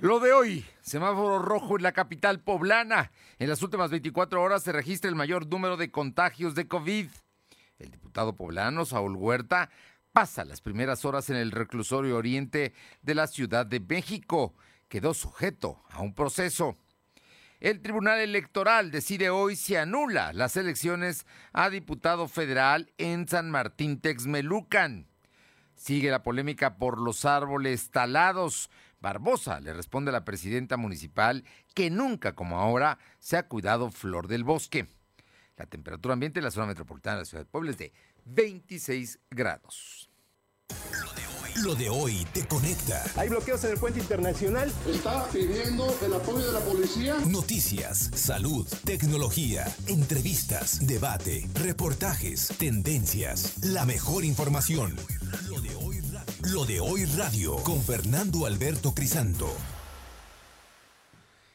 Lo de hoy, semáforo rojo en la capital poblana. En las últimas 24 horas se registra el mayor número de contagios de COVID. El diputado poblano Saúl Huerta pasa las primeras horas en el reclusorio oriente de la Ciudad de México. Quedó sujeto a un proceso. El Tribunal Electoral decide hoy si anula las elecciones a diputado federal en San Martín Texmelucan. Sigue la polémica por los árboles talados Barbosa le responde a la presidenta municipal que nunca como ahora se ha cuidado Flor del Bosque. La temperatura ambiente en la zona metropolitana de la ciudad de Puebla es de 26 grados. Lo de hoy te conecta. Hay bloqueos en el puente internacional. Está pidiendo el apoyo de la policía. Noticias, salud, tecnología, entrevistas, debate, reportajes, tendencias, la mejor información. Lo de hoy radio con Fernando Alberto Crisanto.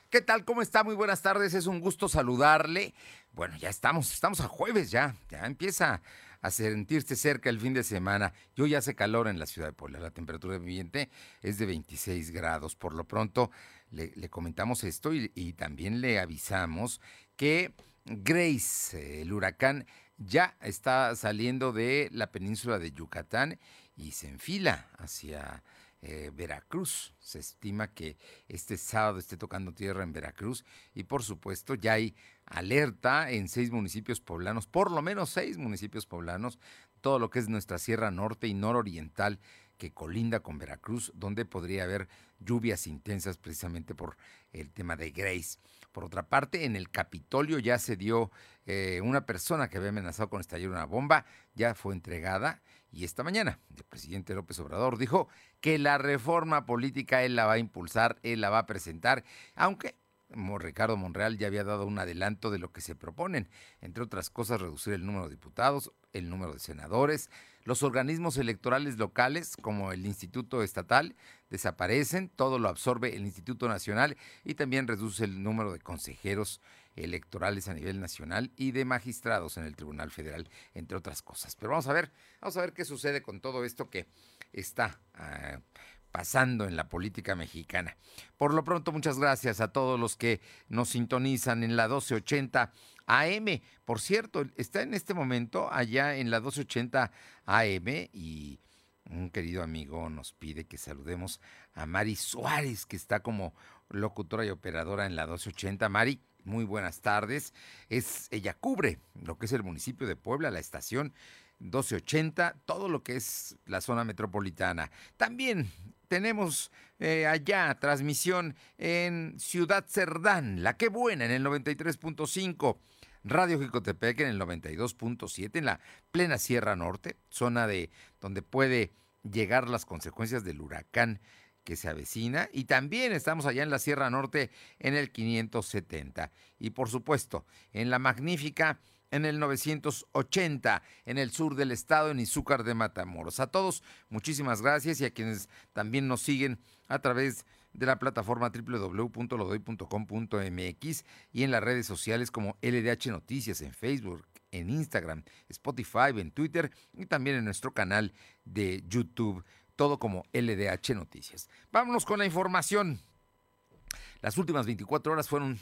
¿Qué tal? ¿Cómo está? Muy buenas tardes. Es un gusto saludarle. Bueno, ya estamos, estamos a jueves ya. Ya empieza a sentirse cerca el fin de semana. Y hoy hace calor en la ciudad de Puebla. La temperatura ambiente es de 26 grados. Por lo pronto, le, comentamos esto y, también le avisamos que Grace, el huracán, ya está saliendo de la península de Yucatán y se enfila hacia eh, Veracruz. Se estima que este sábado esté tocando tierra en Veracruz y por supuesto ya hay alerta en seis municipios poblanos, por lo menos seis municipios poblanos, todo lo que es nuestra Sierra Norte y Nororiental que colinda con Veracruz, donde podría haber lluvias intensas precisamente por el tema de Grace. Por otra parte, en el Capitolio ya se dio eh, una persona que había amenazado con estallar una bomba, ya fue entregada y esta mañana el presidente López Obrador dijo que la reforma política él la va a impulsar, él la va a presentar, aunque Ricardo Monreal ya había dado un adelanto de lo que se proponen, entre otras cosas reducir el número de diputados, el número de senadores, los organismos electorales locales como el Instituto Estatal desaparecen, todo lo absorbe el Instituto Nacional y también reduce el número de consejeros electorales a nivel nacional y de magistrados en el Tribunal Federal, entre otras cosas. Pero vamos a ver, vamos a ver qué sucede con todo esto que está ah, pasando en la política mexicana. Por lo pronto, muchas gracias a todos los que nos sintonizan en la 1280 AM. Por cierto, está en este momento allá en la 1280 AM y un querido amigo nos pide que saludemos a Mari Suárez, que está como locutora y operadora en la 1280. Mari, muy buenas tardes. Es, ella cubre lo que es el municipio de Puebla, la estación 1280, todo lo que es la zona metropolitana. También tenemos eh, allá transmisión en Ciudad Cerdán, La Que Buena en el 93.5. Radio Jicotepec en el 92.7 en la plena Sierra Norte, zona de donde puede llegar las consecuencias del huracán que se avecina y también estamos allá en la Sierra Norte en el 570 y por supuesto en la magnífica en el 980 en el sur del estado en Izúcar de Matamoros. A todos muchísimas gracias y a quienes también nos siguen a través de la plataforma www.lodoy.com.mx y en las redes sociales como LDH Noticias en Facebook, en Instagram, Spotify, en Twitter y también en nuestro canal de YouTube todo como LDH Noticias. Vámonos con la información. Las últimas 24 horas fueron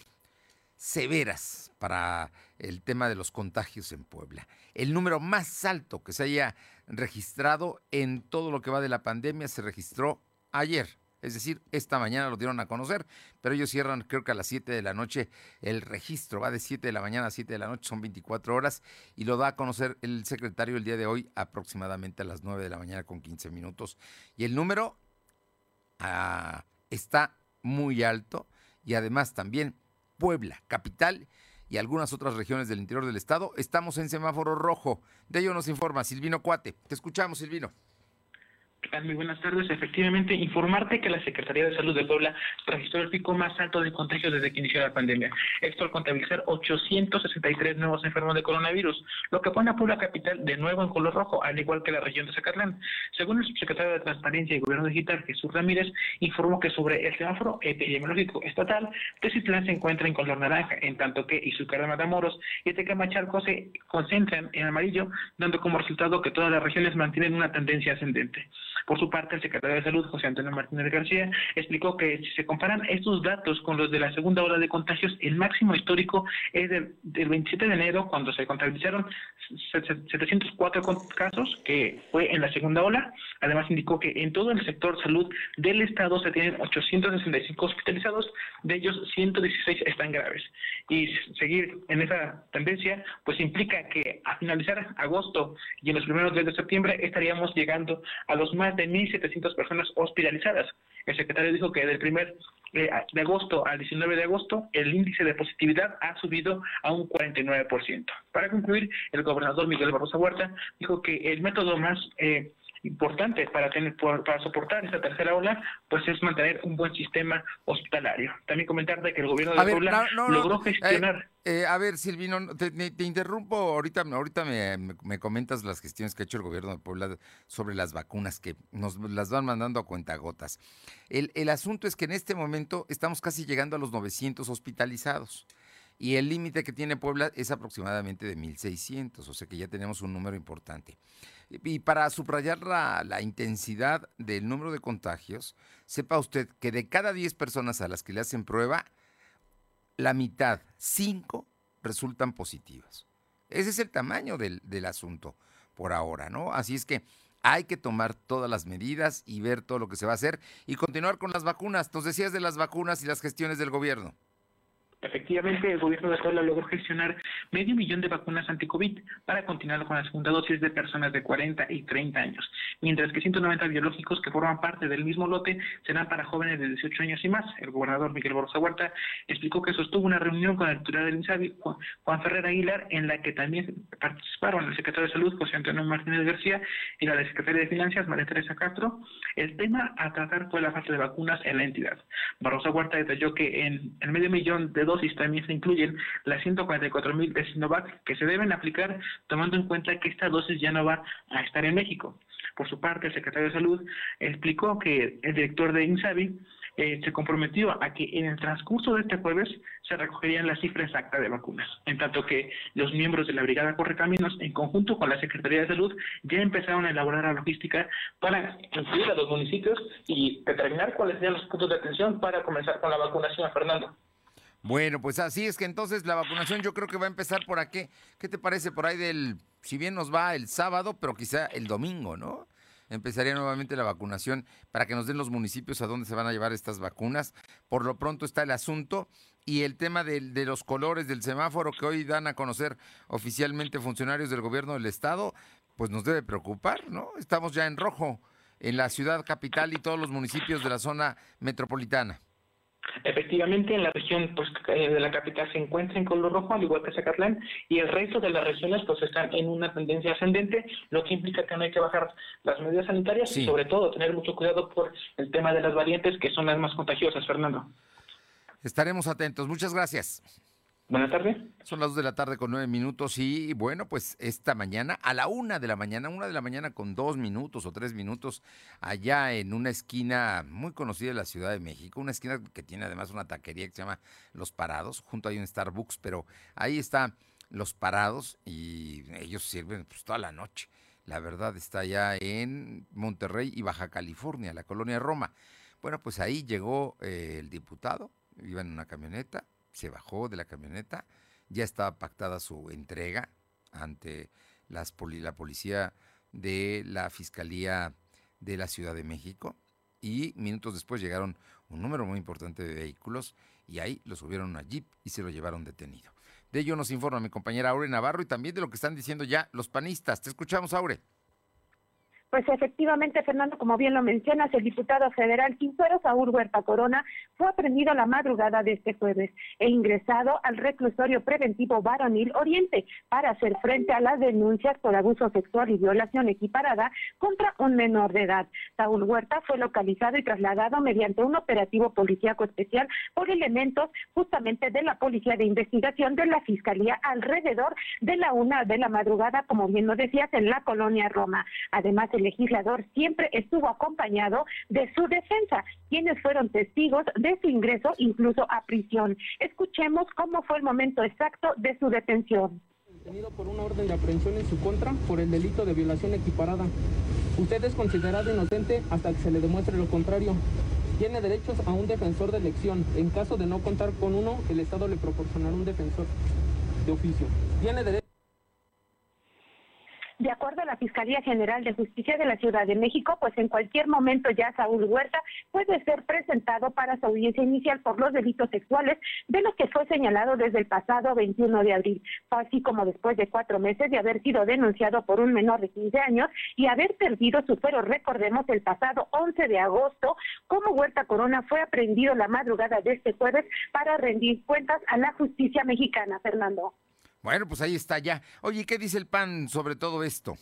severas para el tema de los contagios en Puebla. El número más alto que se haya registrado en todo lo que va de la pandemia se registró ayer, es decir, esta mañana lo dieron a conocer, pero ellos cierran creo que a las 7 de la noche el registro, va de 7 de la mañana a 7 de la noche, son 24 horas, y lo da a conocer el secretario el día de hoy aproximadamente a las 9 de la mañana con 15 minutos. Y el número ah, está muy alto y además también Puebla, capital, y algunas otras regiones del interior del estado, estamos en semáforo rojo. De ello nos informa Silvino Cuate. Te escuchamos, Silvino. Muy buenas tardes. Efectivamente, informarte que la Secretaría de Salud de Puebla registró el pico más alto de contagios desde que inició la pandemia. Esto al contabilizar 863 nuevos enfermos de coronavirus, lo que pone a Puebla capital de nuevo en color rojo, al igual que la región de Zacatlán. Según el subsecretario de Transparencia y Gobierno Digital, Jesús Ramírez, informó que sobre el semáforo epidemiológico estatal, Tecitlán se encuentra en color naranja, en tanto que Izúcar de Matamoros y Tecamachalco se concentran en amarillo, dando como resultado que todas las regiones mantienen una tendencia ascendente. Por su parte, el secretario de Salud, José Antonio Martínez García, explicó que si se comparan estos datos con los de la segunda ola de contagios, el máximo histórico es del, 27 de enero, cuando se contabilizaron 704 casos, que fue en la segunda ola. Además, indicó que en todo el sector salud del Estado se tienen 865 hospitalizados, de ellos 116 están graves. Y seguir en esa tendencia, pues implica que a finalizar agosto y en los primeros días de septiembre estaríamos llegando a los más de 1.700 personas hospitalizadas. El secretario dijo que del primer eh, de agosto al 19 de agosto el índice de positividad ha subido a un 49%. Para concluir, el gobernador Miguel Barroso Huerta dijo que el método más eh, importante para tener para soportar esta tercera ola, pues es mantener un buen sistema hospitalario. También comentar de que el gobierno de Puebla logró eh, gestionar. Eh, a ver, Silvino, te, interrumpo. Ahorita, ahorita me, comentas las gestiones que ha hecho el gobierno de Puebla sobre las vacunas que nos las van mandando a cuentagotas. El, el asunto es que en este momento estamos casi llegando a los 900 hospitalizados y el límite que tiene Puebla es aproximadamente de 1.600, o sea que ya tenemos un número importante. Y para subrayar la, intensidad del número de contagios, sepa usted que de cada 10 personas a las que le hacen prueba, la mitad, 5, resultan positivas. Ese es el tamaño del, del asunto por ahora, ¿no? Así es que hay que tomar todas las medidas y ver todo lo que se va a hacer y continuar con las vacunas. Nos decías de las vacunas y las gestiones del gobierno. Efectivamente, el gobierno de Puebla logró gestionar medio millón de vacunas anti-COVID para continuar con la segunda dosis de personas de 40 y 30 años, mientras que 190 biológicos que forman parte del mismo lote serán para jóvenes de 18 años y más. El gobernador Miguel Borja Huerta explicó que sostuvo una reunión con el titular del INSABI, Juan Ferrer Aguilar, en la que también participaron el secretario de Salud, José Antonio Martínez García, y la secretaria de Finanzas, María Teresa Castro. El tema a tratar fue la falta de vacunas en la entidad. Barroso Huerta detalló que en el medio millón de dosis también se incluyen las 144 mil de Sinovac que se deben aplicar tomando en cuenta que esta dosis ya no va a estar en México. Por su parte, el secretario de Salud explicó que el director de INSABI eh, se comprometió a que en el transcurso de este jueves se recogerían las cifras exactas de vacunas, en tanto que los miembros de la Brigada Correcaminos, en conjunto con la Secretaría de Salud, ya empezaron a elaborar la logística para incluir a los municipios y determinar cuáles serían los puntos de atención para comenzar con la vacunación, Fernando. Bueno, pues así es que entonces la vacunación yo creo que va a empezar por aquí. ¿Qué te parece por ahí del, si bien nos va el sábado, pero quizá el domingo, ¿no? Empezaría nuevamente la vacunación para que nos den los municipios a dónde se van a llevar estas vacunas. Por lo pronto está el asunto y el tema de, los colores del semáforo que hoy dan a conocer oficialmente funcionarios del gobierno del estado, pues nos debe preocupar, ¿no? Estamos ya en rojo en la ciudad capital y todos los municipios de la zona metropolitana. Efectivamente, en la región pues, eh, de la capital se encuentra en color rojo, al igual que Zacatlán, y el resto de las regiones pues están en una tendencia ascendente, lo que implica que no hay que bajar las medidas sanitarias y sobre todo tener mucho cuidado por el tema de las variantes que son las más contagiosas, Fernando. Estaremos atentos. Muchas gracias. Buenas tardes. Son las dos de la tarde con nueve minutos y bueno, pues esta mañana a la una de la mañana, una de la mañana con dos minutos o tres minutos, allá en una esquina muy conocida de la Ciudad de México, una esquina que tiene además una taquería que se llama Los Parados, junto hay un Starbucks, pero ahí está Los Parados y ellos sirven pues toda la noche. La verdad está allá en Monterrey y Baja California, la colonia Roma. Bueno, pues ahí llegó eh, el diputado, iba en una camioneta, se bajó de la camioneta, ya estaba pactada su entrega ante las la policía de la Fiscalía de la Ciudad de México y minutos después llegaron un número muy importante de vehículos y ahí lo subieron a Jeep y se lo llevaron detenido. De ello nos informa mi compañera Aure Navarro y también de lo que están diciendo ya los panistas. Te escuchamos, Aure. Pues efectivamente, Fernando, como bien lo mencionas, el diputado federal Quintero Saúl Huerta Corona fue aprendido la madrugada de este jueves e ingresado al reclusorio preventivo Varonil Oriente para hacer frente a las denuncias por abuso sexual y violación equiparada contra un menor de edad. Saúl Huerta fue localizado y trasladado mediante un operativo policíaco especial por elementos justamente de la Policía de Investigación de la Fiscalía alrededor de la una de la madrugada, como bien lo decías, en la colonia Roma. Además, el legislador siempre estuvo acompañado de su defensa, quienes fueron testigos de su ingreso incluso a prisión. Escuchemos cómo fue el momento exacto de su detención. Detenido por una orden de aprehensión en su contra por el delito de violación equiparada. Usted es considerado inocente hasta que se le demuestre lo contrario. Tiene derechos a un defensor de elección. En caso de no contar con uno, el Estado le proporcionará un defensor de oficio. Tiene derecho de acuerdo a la Fiscalía General de Justicia de la Ciudad de México, pues en cualquier momento ya Saúl Huerta puede ser presentado para su audiencia inicial por los delitos sexuales de los que fue señalado desde el pasado 21 de abril, así como después de cuatro meses de haber sido denunciado por un menor de 15 años y haber perdido su fuero. Recordemos el pasado 11 de agosto, como Huerta Corona fue aprendido la madrugada de este jueves para rendir cuentas a la justicia mexicana, Fernando. Bueno, pues ahí está ya. Oye, ¿qué dice el PAN sobre todo esto?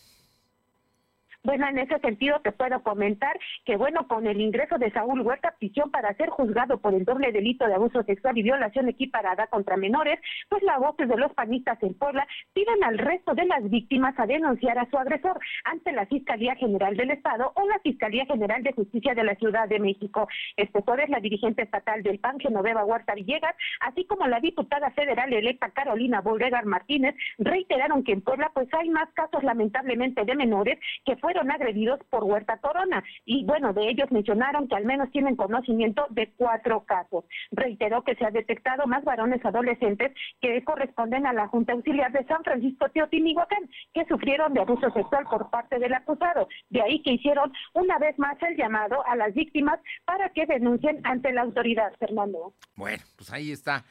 Bueno, en ese sentido te puedo comentar que, bueno, con el ingreso de Saúl Huerta prisión para ser juzgado por el doble delito de abuso sexual y violación equiparada contra menores, pues la voces de los panistas en Puebla piden al resto de las víctimas a denunciar a su agresor ante la Fiscalía General del Estado o la Fiscalía General de Justicia de la Ciudad de México. Este jueves, la dirigente estatal del PAN, Genoveva Huerta Villegas, así como la diputada federal electa Carolina Bolregar Martínez, reiteraron que en Puebla pues hay más casos lamentablemente de menores que fue fueron agredidos por Huerta Corona. Y bueno, de ellos mencionaron que al menos tienen conocimiento de cuatro casos. Reiteró que se ha detectado más varones adolescentes que corresponden a la Junta Auxiliar de San Francisco Teotimihuacán, que sufrieron de abuso sexual por parte del acusado. De ahí que hicieron una vez más el llamado a las víctimas para que denuncien ante la autoridad, Fernando. Bueno, pues ahí está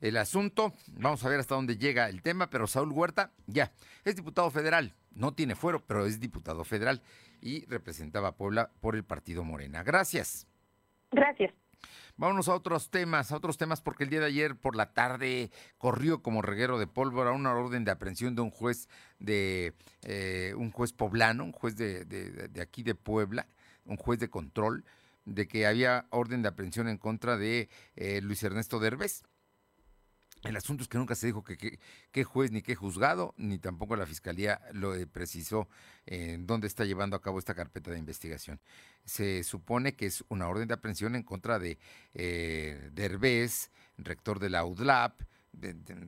el asunto. Vamos a ver hasta dónde llega el tema, pero Saúl Huerta ya es diputado federal no tiene fuero, pero es diputado federal y representaba a Puebla por el partido Morena. Gracias. Gracias. Vámonos a otros temas, a otros temas, porque el día de ayer por la tarde corrió como reguero de pólvora una orden de aprehensión de un juez de eh, un juez poblano, un juez de, de, aquí de Puebla, un juez de control, de que había orden de aprehensión en contra de eh, Luis Ernesto Derbez. El asunto es que nunca se dijo que qué juez ni qué juzgado, ni tampoco la fiscalía lo precisó en dónde está llevando a cabo esta carpeta de investigación. Se supone que es una orden de aprehensión en contra de eh, Derbez, rector de la UDLAP,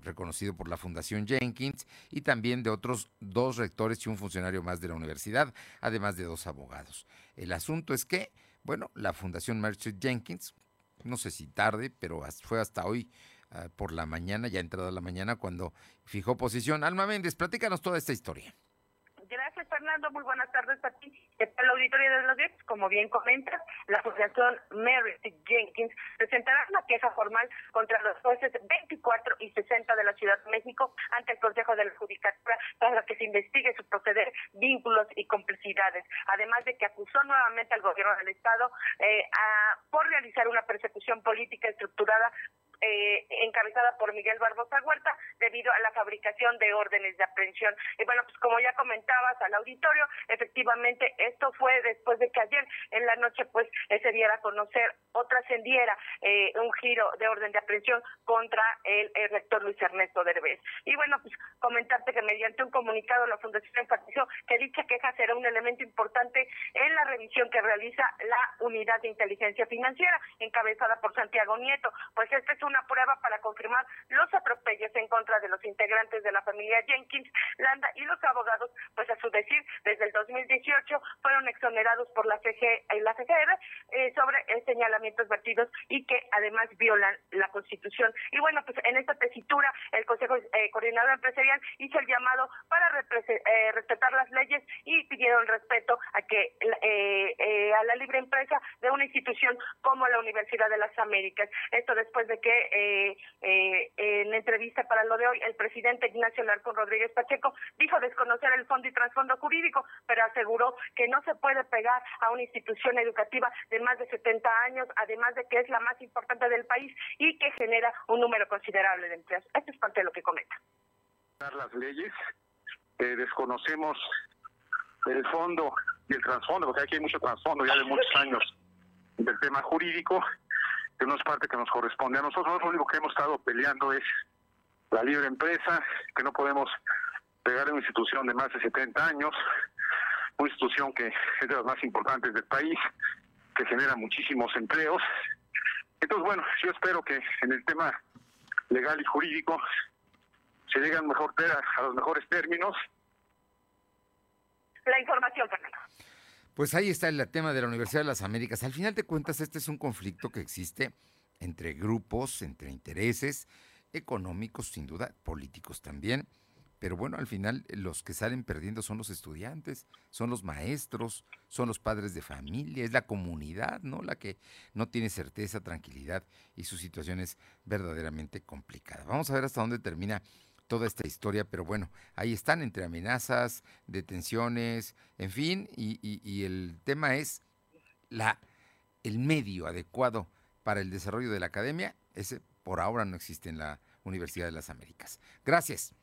reconocido por la Fundación Jenkins, y también de otros dos rectores y un funcionario más de la universidad, además de dos abogados. El asunto es que, bueno, la Fundación Merchant Jenkins, no sé si tarde, pero fue hasta hoy Ah, por la mañana, ya entrada la mañana, cuando fijó posición. Alma Méndez, platícanos toda esta historia. Gracias, Fernando. Muy buenas tardes a ti. El auditorio de los días, como bien comentas, la Asociación Mary Jenkins presentará una queja formal contra los jueces 24 y 60 de la Ciudad de México ante el Consejo de la Judicatura para que se investigue su proceder, vínculos y complicidades. Además de que acusó nuevamente al gobierno del Estado eh, por realizar una persecución política estructurada eh, encabezada por Miguel Barbosa Huerta debido a la fabricación de órdenes de aprehensión. Y bueno, pues como ya comentabas al auditorio, efectivamente esto fue después de que ayer en la noche pues se diera a conocer o trascendiera eh, un giro de orden de aprehensión contra el, rector Luis Ernesto Derbez. Y bueno, pues comentarte que mediante un comunicado la Fundación enfatizó que dicha queja será un elemento importante en la revisión que realiza la Unidad de Inteligencia Financiera encabezada por Santiago Nieto, pues este es una prueba para confirmar los atropellos en contra de los integrantes de la familia Jenkins, Landa y los abogados, pues a su decir, desde el 2018 fueron exonerados por la CG y la CGR eh, sobre señalamientos vertidos y que además violan la Constitución. Y bueno, pues en esta tesitura el Consejo eh, Coordinador Empresarial hizo el llamado para eh, respetar las leyes y pidieron respeto a que a la libre empresa de una institución como la Universidad de las Américas. Esto después de que eh, eh, en entrevista para lo de hoy, el presidente Ignacio Larcón Rodríguez Pacheco dijo desconocer el fondo y trasfondo jurídico, pero aseguró que no se puede pegar a una institución educativa de más de 70 años, además de que es la más importante del país y que genera un número considerable de empleos. Esto es parte de lo que comenta. Las leyes, eh, desconocemos el fondo y el trasfondo, porque aquí hay mucho trasfondo ya de muchos años del tema jurídico que no es parte que nos corresponde a nosotros. Lo único que hemos estado peleando es la libre empresa, que no podemos pegar a una institución de más de 70 años, una institución que es de las más importantes del país, que genera muchísimos empleos. Entonces, bueno, yo espero que en el tema legal y jurídico se lleguen mejor a los mejores términos. La información, Fernando. Pues ahí está el tema de la Universidad de las Américas. Al final de cuentas, este es un conflicto que existe entre grupos, entre intereses económicos, sin duda, políticos también. Pero bueno, al final los que salen perdiendo son los estudiantes, son los maestros, son los padres de familia, es la comunidad, ¿no? La que no tiene certeza, tranquilidad y su situación es verdaderamente complicada. Vamos a ver hasta dónde termina toda esta historia, pero bueno, ahí están entre amenazas, detenciones, en fin, y, el tema es la, el medio adecuado para el desarrollo de la academia, ese por ahora no existe en la Universidad de las Américas. Gracias.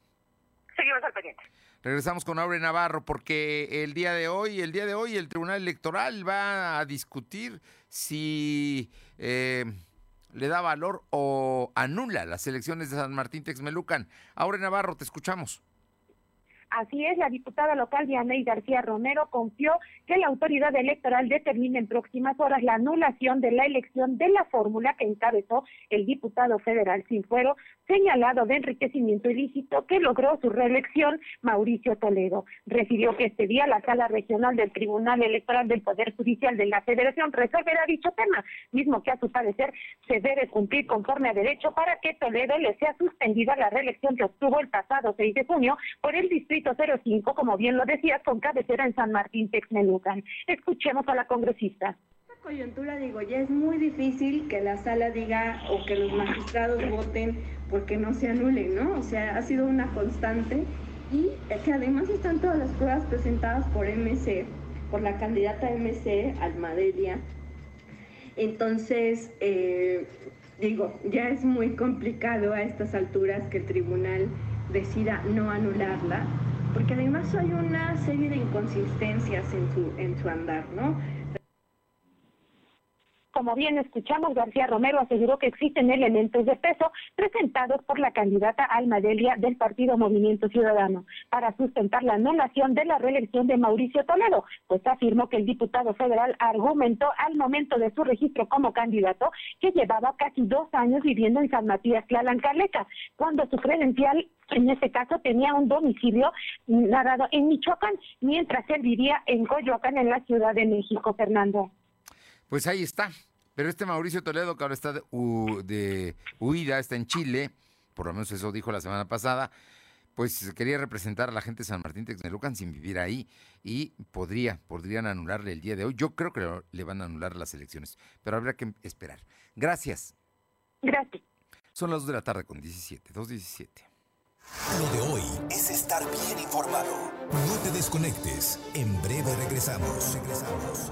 Seguimos al pendiente. Regresamos con Aure Navarro porque el día de hoy, el día de hoy, el Tribunal Electoral va a discutir si eh, le da valor o anula las elecciones de San Martín Texmelucan. Aure Navarro, te escuchamos. Así es, la diputada local Dianey García Romero confió que la autoridad electoral determine en próximas horas la anulación de la elección de la fórmula que encabezó el diputado federal sin fuero señalado de enriquecimiento ilícito que logró su reelección Mauricio Toledo. Refirió que este día la sala regional del Tribunal Electoral del Poder Judicial de la Federación resolverá dicho tema, mismo que a su parecer se debe cumplir conforme a derecho para que Toledo le sea suspendida la reelección que obtuvo el pasado 6 de junio por el distrito 05, como bien lo decías, con cabecera en San Martín Texmelucan. Escuchemos a la congresista coyuntura, digo, ya es muy difícil que la sala diga o que los magistrados voten porque no se anulen, ¿no? O sea, ha sido una constante y que además están todas las pruebas presentadas por MC, por la candidata MC, Almadelia. Entonces, eh, digo, ya es muy complicado a estas alturas que el tribunal decida no anularla porque además hay una serie de inconsistencias en su, en su andar, ¿no? Como bien escuchamos, García Romero aseguró que existen elementos de peso presentados por la candidata Alma Delia del Partido Movimiento Ciudadano para sustentar la anulación de la reelección de Mauricio Toledo, pues afirmó que el diputado federal argumentó al momento de su registro como candidato que llevaba casi dos años viviendo en San Matías Caleca, cuando su credencial en este caso tenía un domicilio narrado en Michoacán, mientras él vivía en Coyoacán, en la Ciudad de México, Fernando. Pues ahí está. Pero este Mauricio Toledo, que ahora está de, huida, está en Chile, por lo menos eso dijo la semana pasada, pues quería representar a la gente de San Martín Texmelucan sin vivir ahí y podría, podrían anularle el día de hoy. Yo creo que le van a anular las elecciones, pero habrá que esperar. Gracias. Gracias. Son las 2 de la tarde con 17, 2.17. Lo de hoy es estar bien informado. No te desconectes. En breve regresamos. Regresamos.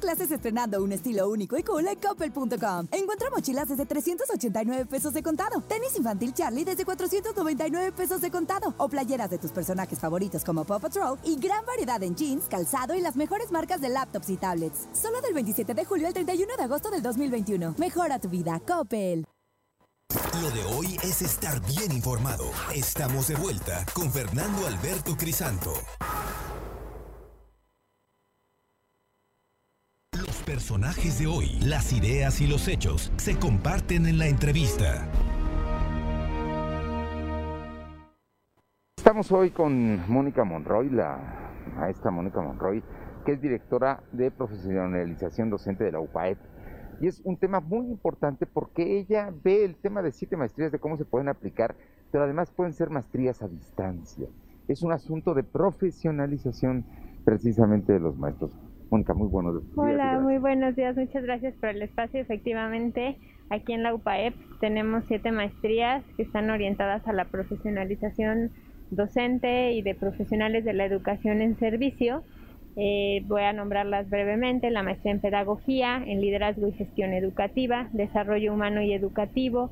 Clases estrenando un estilo único y cool en Coppel.com. Encuentra mochilas desde 389 pesos de contado, tenis infantil Charlie desde 499 pesos de contado o playeras de tus personajes favoritos como Paw Patrol y gran variedad en jeans, calzado y las mejores marcas de laptops y tablets. Solo del 27 de julio al 31 de agosto del 2021. Mejora tu vida, Coppel. Lo de hoy es estar bien informado. Estamos de vuelta con Fernando Alberto Crisanto. Personajes de hoy, las ideas y los hechos se comparten en la entrevista. Estamos hoy con Mónica Monroy, la maestra Mónica Monroy, que es directora de profesionalización docente de la UPAEP. Y es un tema muy importante porque ella ve el tema de siete maestrías, de cómo se pueden aplicar, pero además pueden ser maestrías a distancia. Es un asunto de profesionalización precisamente de los maestros. Mónica, muy buenos días. Hola, muy buenos días. Muchas gracias por el espacio. Efectivamente, Aquí en la UPAEP tenemos siete maestrías que están orientadas a la profesionalización docente y de profesionales de la educación en servicio. Eh, voy a nombrarlas brevemente, la maestría en pedagogía, en liderazgo y gestión educativa, desarrollo humano y educativo,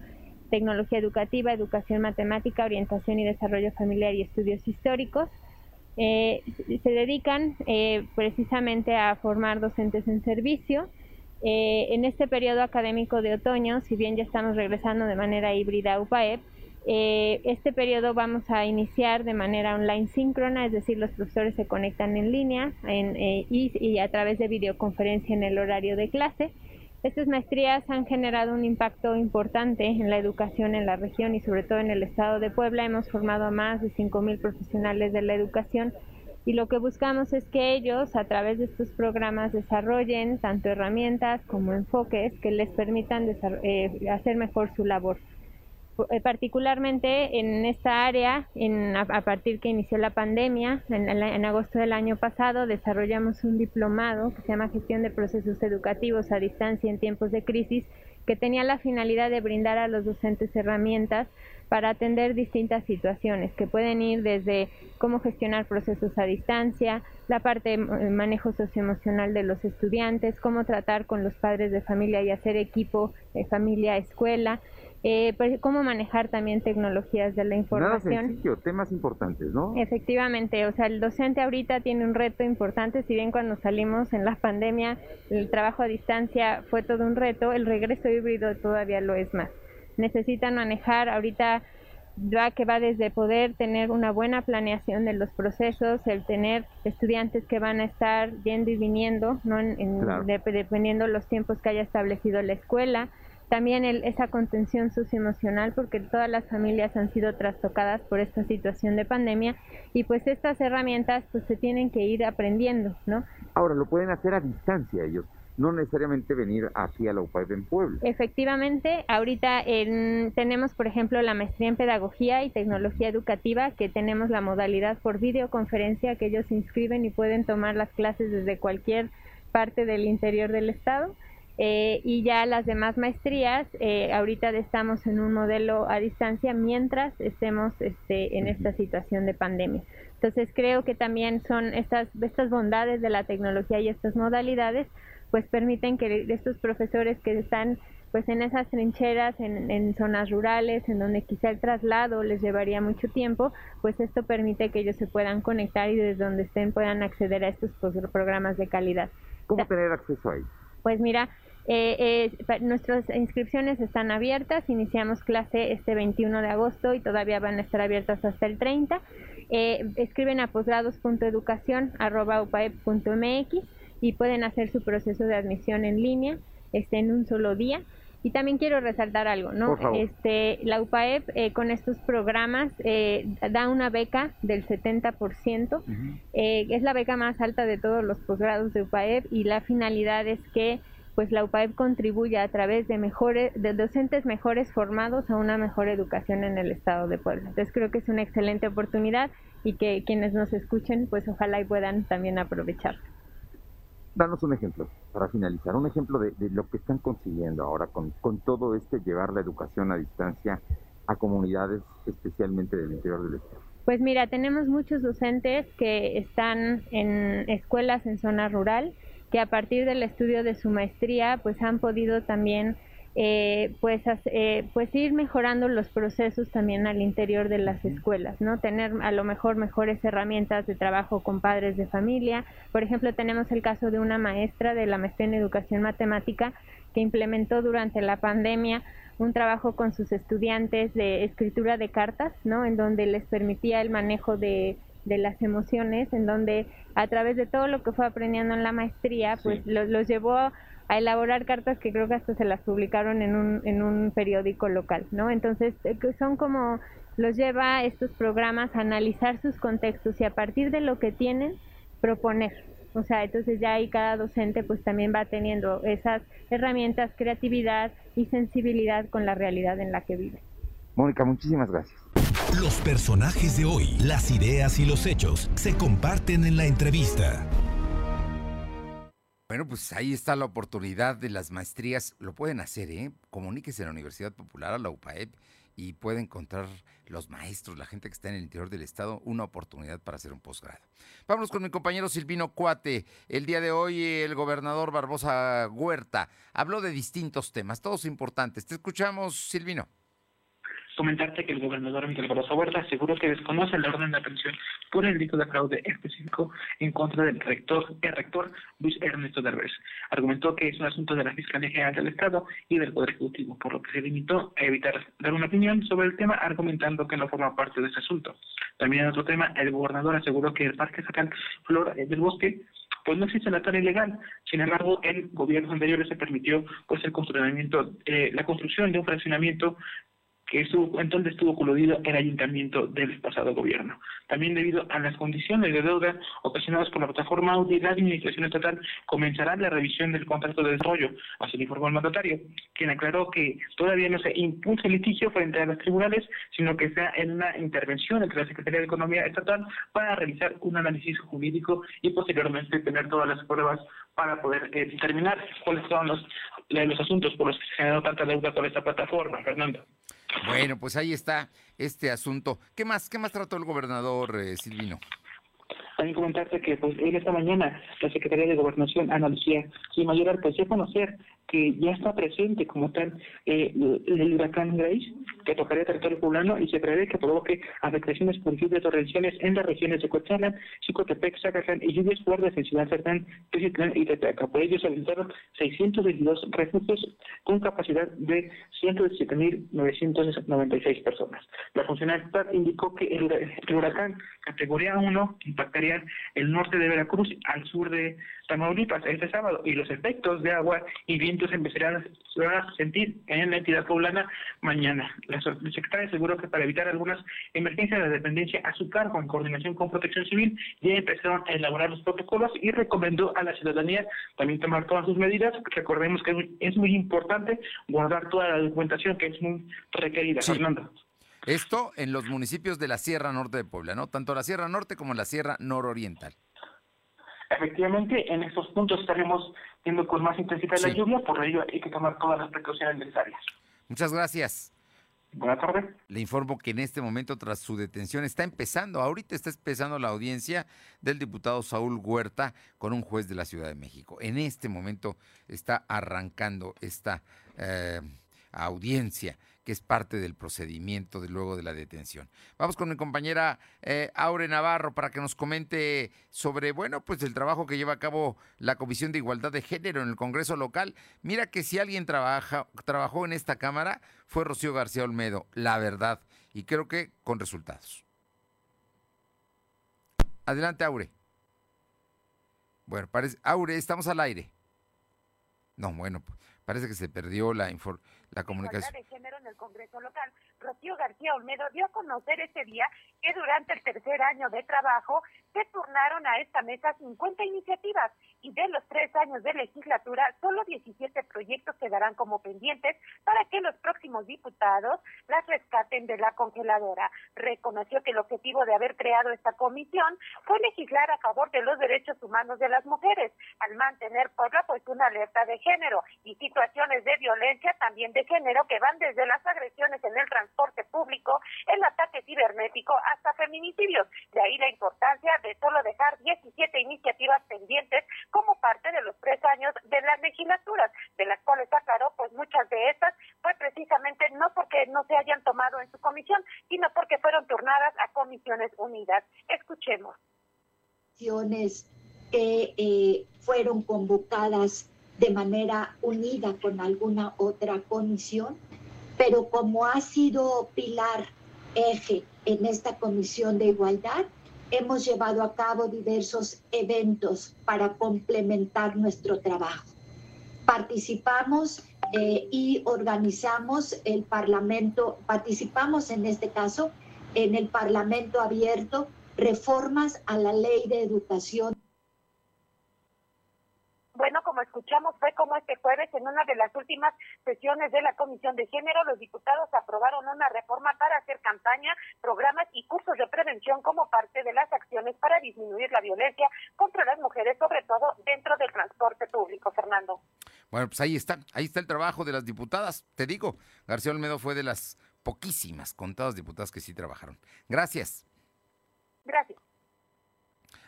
tecnología educativa, educación matemática, orientación y desarrollo familiar y estudios históricos. Eh, se dedican eh, precisamente a formar docentes en servicio. Eh, en este periodo académico de otoño, si bien ya estamos regresando de manera híbrida a UPAEP, este periodo vamos a iniciar de manera online síncrona, es decir, los profesores se conectan en línea y a través de videoconferencia en el horario de clase. Estas maestrías han generado un impacto importante en la educación en la región y sobre todo en el estado de Puebla. Hemos formado a más de 5.000 profesionales de la educación y lo que buscamos es que ellos a través de estos programas desarrollen tanto herramientas como enfoques que les permitan eh, hacer mejor su labor. Eh, particularmente en esta área, a, partir que inició la pandemia, en, agosto del año pasado, desarrollamos un diplomado que se llama Gestión de Procesos Educativos a Distancia en Tiempos de Crisis, que tenía la finalidad de brindar a los docentes herramientas para atender distintas situaciones que pueden ir desde cómo gestionar procesos a distancia, la parte de manejo socioemocional de los estudiantes, cómo tratar con los padres de familia y hacer equipo de familia-escuela, eh, pues, cómo manejar también tecnologías de la información. Nada sencillo, temas importantes, ¿no? Efectivamente, o sea, el docente ahorita tiene un reto importante, si bien cuando salimos en la pandemia el trabajo a distancia fue todo un reto, el regreso híbrido todavía lo es más. Necesitan manejar ahorita ya que va desde poder tener una buena planeación de los procesos, el tener estudiantes que van a estar yendo y viniendo, ¿no? dependiendo los tiempos que haya establecido la escuela, también esa contención socioemocional porque todas las familias han sido trastocadas por esta situación de pandemia y pues estas herramientas pues se tienen que ir aprendiendo, ¿no? Ahora lo pueden hacer a distancia ellos, no necesariamente venir aquí a la UPAEP en Puebla. Efectivamente, ahorita tenemos por ejemplo la maestría en pedagogía y tecnología educativa que tenemos la modalidad por videoconferencia que ellos se inscriben y pueden tomar las clases desde cualquier parte del interior del estado eh, y ya las demás maestrías, eh, ahorita estamos en un modelo a distancia mientras estemos este, en esta situación de pandemia. Entonces creo que también son estas, estas bondades de la tecnología y estas modalidades, pues permiten que estos profesores que están pues en esas trincheras, en, en, zonas rurales, en donde quizá el traslado les llevaría mucho tiempo, pues esto permite que ellos se puedan conectar y desde donde estén puedan acceder a estos programas de calidad. ¿Cómo tener acceso a ellos? Pues mira, eh, eh, nuestras inscripciones están abiertas, iniciamos clase este 21 de agosto y todavía van a estar abiertas hasta el 30. Eh, escriben a posgrados.educación.upaep.mx y pueden hacer su proceso de admisión en línea este, en un solo día. Y también quiero resaltar algo, ¿no? Este, la UPAEP eh, con estos programas eh, da una beca del 70%. es la beca más alta de todos los posgrados de UPAEP y la finalidad es que pues la UPAEP contribuye a través de mejores, de docentes mejores formados a una mejor educación en el estado de Puebla. Entonces creo que es una excelente oportunidad y que quienes nos escuchen, pues ojalá y puedan también aprovechar. Danos un ejemplo para finalizar, un ejemplo de, lo que están consiguiendo ahora con, con todo este llevar la educación a distancia a comunidades especialmente del interior del estado. Pues mira, tenemos muchos docentes que están en escuelas en zona rural, que a partir del estudio de su maestría pues han podido también eh, pues, eh, pues ir mejorando los procesos también al interior de las escuelas, ¿no? Tener a lo mejor mejores herramientas de trabajo con padres de familia. Por ejemplo, tenemos el caso de una maestra de la maestría en educación matemática que implementó durante la pandemia un trabajo con sus estudiantes de escritura de cartas, ¿no? En donde les permitía el manejo de de las emociones, en donde a través de todo lo que fue aprendiendo en la maestría, pues los, llevó a elaborar cartas que creo que hasta se las publicaron en un, en un periódico local, ¿no? Entonces, eh, son como, los lleva estos programas a analizar sus contextos y a partir de lo que tienen, proponer. O sea, entonces ya ahí cada docente pues también va teniendo esas herramientas, creatividad y sensibilidad con la realidad en la que vive. Mónica, muchísimas gracias. Los personajes de hoy, las ideas y los hechos se comparten en la entrevista. Bueno, pues ahí está la oportunidad de las maestrías. Lo pueden hacer, ¿eh? Comuníquese a la Universidad Popular, a la UPAEP, y puede encontrar los maestros, la gente que está en el interior del estado, una oportunidad para hacer un posgrado. Vámonos con mi compañero Silvino Cuate. El día de hoy el gobernador Barbosa Huerta habló de distintos temas, todos importantes. Te escuchamos, Silvino comentarte que el gobernador Miguel Barroso Huerta aseguró que desconoce la orden de aprehensión por el delito de fraude específico en contra del rector, el rector Luis Ernesto Derbez. Argumentó que es un asunto de la Fiscalía General del Estado y del Poder Ejecutivo, por lo que se limitó a evitar dar una opinión sobre el tema, argumentando que no forma parte de ese asunto. También en otro tema, el gobernador aseguró que el Parque Sacal Flor del Bosque pues no existe la tarea ilegal. Sin embargo, en gobiernos anteriores se permitió pues el construimiento, eh, la construcción de un fraccionamiento que estuvo, entonces estuvo coludido el ayuntamiento del pasado gobierno. También debido a las condiciones de deuda ocasionadas por la plataforma Audi, la administración estatal comenzará la revisión del contrato de desarrollo, así lo informó el mandatario, quien aclaró que todavía no se impulsa el litigio frente a los tribunales, sino que sea en una intervención entre la Secretaría de Economía Estatal para realizar un análisis jurídico y posteriormente tener todas las pruebas para poder eh, determinar cuáles son los, los asuntos por los que se generó tanta deuda con esta plataforma, Fernando. Bueno, pues ahí está este asunto. ¿Qué más, qué más trató el gobernador eh, Silvino? También comentarte que pues él esta mañana la Secretaría de Gobernación, Ana Lucía Mayor, pues conocer que ya está presente como tal eh, el huracán Grace, que tocaría territorio poblano y se prevé que provoque afectaciones por lluvias torrenciales en las regiones de Coetzalan, Chicotepec, Zacatán y lluvias fuertes en Ciudad Cerdán, Tecitlán y Tepeaca. Por ello se habilitaron 622 refugios con capacidad de 117.996 personas. La funcionaria indicó que el, el huracán categoría 1 impactaría el norte de Veracruz al sur de Tamaulipas este sábado y los efectos de agua y empezarán a sentir en la entidad poblana mañana. La secretaria aseguró que para evitar algunas emergencias de dependencia a su cargo en coordinación con Protección Civil ya empezaron a elaborar los protocolos y recomendó a la ciudadanía también tomar todas sus medidas. Recordemos que es muy importante guardar toda la documentación que es muy requerida. Fernando. Esto en los municipios de la Sierra Norte de Puebla, ¿no? Tanto la Sierra Norte como la Sierra Nororiental. Efectivamente, en estos puntos estaremos viendo con más intensidad la lluvia, por ello hay que tomar todas las precauciones necesarias. Muchas gracias. Buenas tardes. Le informo que en este momento, tras su detención, está empezando, ahorita está empezando la audiencia del diputado Saúl Huerta con un juez de la Ciudad de México. En este momento está arrancando esta eh, audiencia que es parte del procedimiento de luego de la detención. Vamos con mi compañera eh, Aure Navarro para que nos comente sobre, bueno, pues el trabajo que lleva a cabo la Comisión de Igualdad de Género en el Congreso local. Mira que si alguien trabaja, trabajó en esta Cámara fue Rocío García Olmedo, la verdad, y creo que con resultados. Adelante, Aure. Bueno, parece, Aure, estamos al aire. No, bueno, parece que se perdió la información la comunicación. de género en el Congreso local. Rocío García Olmedo dio a conocer ese día que durante el tercer año de trabajo se turnaron a esta mesa 50 iniciativas y de los tres años de legislatura solo 17 proyectos quedarán como pendientes para que los próximos diputados las rescaten de la congeladora. Reconoció que el objetivo de haber creado esta comisión fue legislar a favor de los derechos humanos de las mujeres, al mantener por la pues una alerta de género y situaciones de violencia también de género que van desde las agresiones en el transporte público, el ataque cibernético hasta feminicidios. De ahí la importancia de solo dejar 17 iniciativas pendientes como parte de los tres años de las legislaturas, de las cuales aclaró pues muchas de estas fue precisamente no porque no se hayan tomado en su comisión, sino porque fueron turnadas a comisiones unidas. Escuchemos. Que eh, fueron convocadas de manera unida con alguna otra comisión, pero como ha sido pilar eje en esta comisión de igualdad, hemos llevado a cabo diversos eventos para complementar nuestro trabajo. Participamos eh, y organizamos el Parlamento, participamos en este caso en el Parlamento abierto, reformas a la ley de educación bueno, como escuchamos, fue como este jueves en una de las últimas sesiones de la Comisión de Género, los diputados aprobaron una reforma para hacer campaña, programas y cursos de prevención como parte de las acciones para disminuir la violencia contra las mujeres, sobre todo dentro del transporte público. Bueno, pues ahí está, ahí está el trabajo de las diputadas. Te digo, García Olmedo fue de las poquísimas contadas diputadas que sí trabajaron. Gracias. Gracias.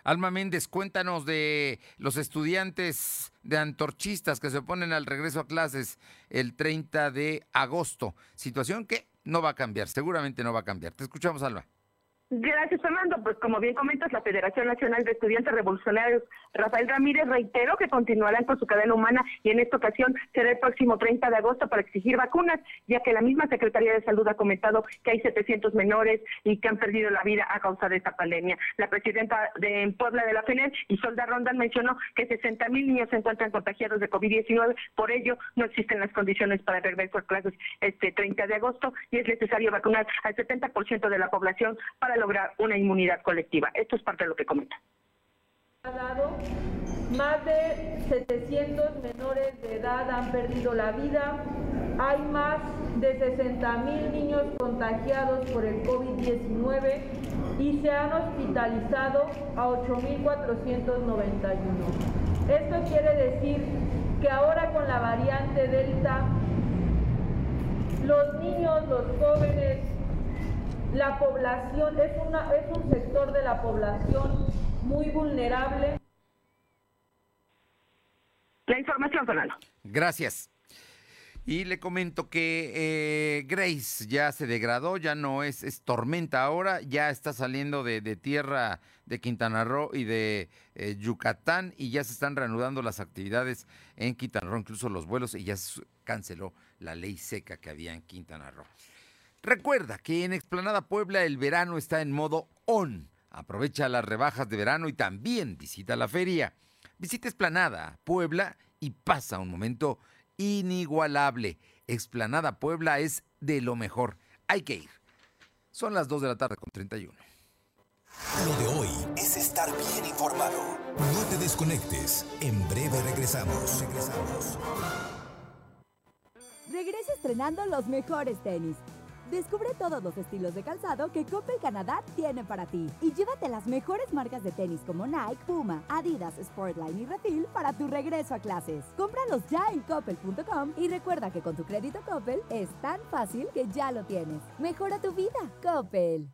Alma Méndez, cuéntanos de los estudiantes de antorchistas que se oponen al regreso a clases el 30 de agosto. Situación que no va a cambiar, seguramente no va a cambiar. Te escuchamos, Alma. Gracias, Fernando. Pues como bien comentas, la Federación Nacional de Estudiantes Revolucionarios, Rafael Ramírez, reiteró que continuarán con su cadena humana y en esta ocasión será el próximo 30 de agosto para exigir vacunas, ya que la misma Secretaría de Salud ha comentado que hay 700 menores y que han perdido la vida a causa de esta pandemia. La presidenta de Puebla de la FENEL, Isolda Rondan, mencionó que 60 mil niños se encuentran contagiados de COVID-19, por ello no existen las condiciones para regresar a clases este 30 de agosto y es necesario vacunar al 70% de la población para lograr una inmunidad colectiva. Esto es parte de lo que comenta. Ha dado más de 700 menores de edad han perdido la vida. Hay más de 60 mil niños contagiados por el COVID-19 y se han hospitalizado a 8.491. Esto quiere decir que ahora con la variante Delta, los niños, los jóvenes, la población es, una, es un sector de la población muy vulnerable. La información, Fernando. Gracias. Y le comento que eh, Grace ya se degradó, ya no es, es tormenta ahora, ya está saliendo de, de tierra de Quintana Roo y de eh, Yucatán y ya se están reanudando las actividades en Quintana Roo, incluso los vuelos, y ya se canceló la ley seca que había en Quintana Roo. Recuerda que en Explanada Puebla el verano está en modo on. Aprovecha las rebajas de verano y también visita la feria. Visita Explanada Puebla y pasa un momento inigualable. Explanada Puebla es de lo mejor. Hay que ir. Son las 2 de la tarde con 31. Lo de hoy es estar bien informado. No te desconectes. En breve regresamos. Regresamos. Regresa estrenando los mejores tenis. Descubre todos los estilos de calzado que Coppel Canadá tiene para ti. Y llévate las mejores marcas de tenis como Nike, Puma, Adidas, Sportline y Refil para tu regreso a clases. Cómpralos ya en coppel.com y recuerda que con tu crédito Coppel es tan fácil que ya lo tienes. Mejora tu vida, Coppel.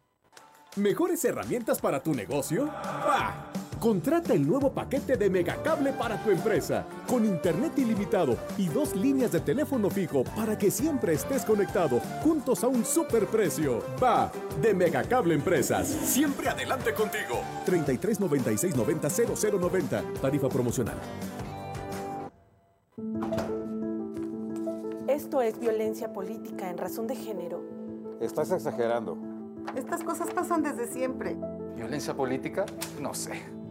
¿Mejores herramientas para tu negocio? ¡Bah! Contrata el nuevo paquete de Megacable para tu empresa, con internet ilimitado y dos líneas de teléfono fijo para que siempre estés conectado, juntos a un superprecio. Va, de Megacable Empresas. Siempre adelante contigo. 33 96 90 0090. Tarifa promocional. Esto es violencia política en razón de género. Estás exagerando. Estas cosas pasan desde siempre. ¿Violencia política? No sé.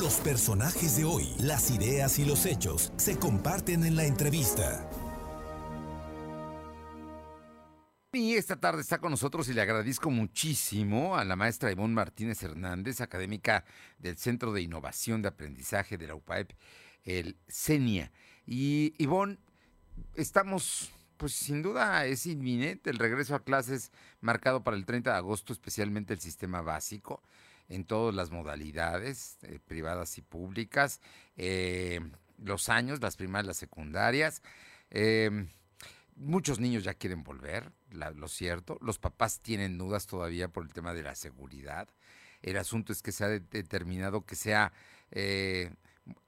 Los personajes de hoy, las ideas y los hechos se comparten en la entrevista. Y esta tarde está con nosotros y le agradezco muchísimo a la maestra Ivonne Martínez Hernández, académica del Centro de Innovación de Aprendizaje de la UPAEP, el CENIA. Y Ivonne, estamos, pues sin duda es inminente el regreso a clases marcado para el 30 de agosto, especialmente el sistema básico. En todas las modalidades, eh, privadas y públicas, eh, los años, las primarias, las secundarias. Em, muchos niños ya quieren volver, lo cierto. Los papás tienen dudas todavía por el tema de la seguridad. El asunto es que se ha determinado que sea eh,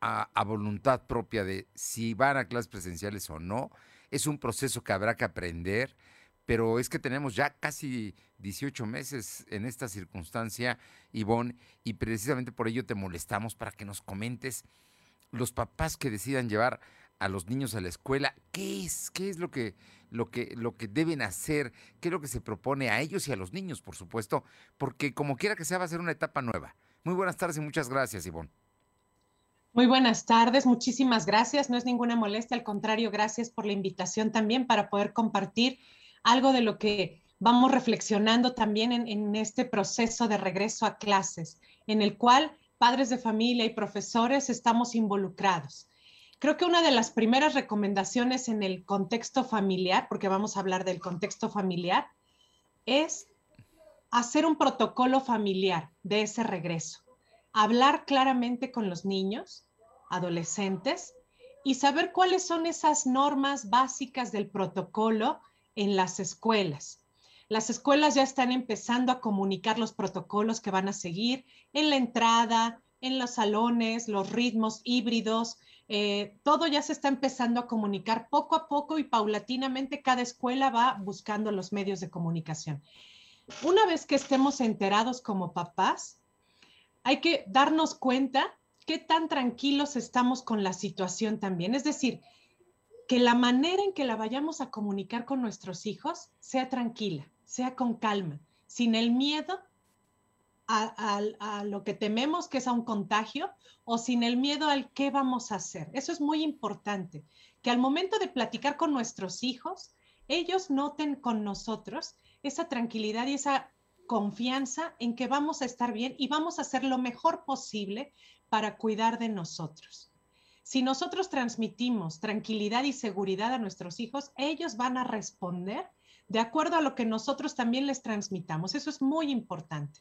a, a, voluntad propia de si van a clases presenciales o no. Es un proceso que habrá que aprender, pero es que tenemos ya casi 18 meses en esta circunstancia, Ivonne, y precisamente por ello te molestamos para que nos comentes los papás que decidan llevar a los niños a la escuela, ¿qué es? ¿Qué es lo que, lo que, lo que deben hacer? ¿Qué es lo que se propone a ellos y a los niños, por supuesto? Porque como quiera que sea, va a ser una etapa nueva. Muy buenas tardes y muchas gracias, Ivonne. Muy buenas tardes, muchísimas gracias. No es ninguna molestia, al contrario, gracias por la invitación también para poder compartir algo de lo que vamos reflexionando también en, este proceso de regreso a clases, en el cual padres de familia y profesores estamos involucrados. Creo que una de las primeras recomendaciones en el contexto familiar, porque vamos a hablar del contexto familiar, es hacer un protocolo familiar de ese regreso. Hablar claramente con los niños, adolescentes, y saber cuáles son esas normas básicas del protocolo en las escuelas. Las escuelas ya están empezando a comunicar los protocolos que van a seguir en la entrada, en los salones, los ritmos híbridos, eh, todo ya se está empezando a comunicar poco a poco y paulatinamente cada escuela va buscando los medios de comunicación. Una vez que estemos enterados como papás, hay que darnos cuenta qué tan tranquilos estamos con la situación también. Es decir, que la manera en que la vayamos a comunicar con nuestros hijos sea tranquila, sea con calma, sin el miedo a, lo que tememos que es a un contagio o sin el miedo al qué vamos a hacer. Eso es muy importante, que al momento de platicar con nuestros hijos, ellos noten con nosotros esa tranquilidad y esa confianza en que vamos a estar bien y vamos a hacer lo mejor posible para cuidar de nosotros. Si nosotros transmitimos tranquilidad y seguridad a nuestros hijos, ellos van a responder de acuerdo a lo que nosotros también les transmitamos. Eso es muy importante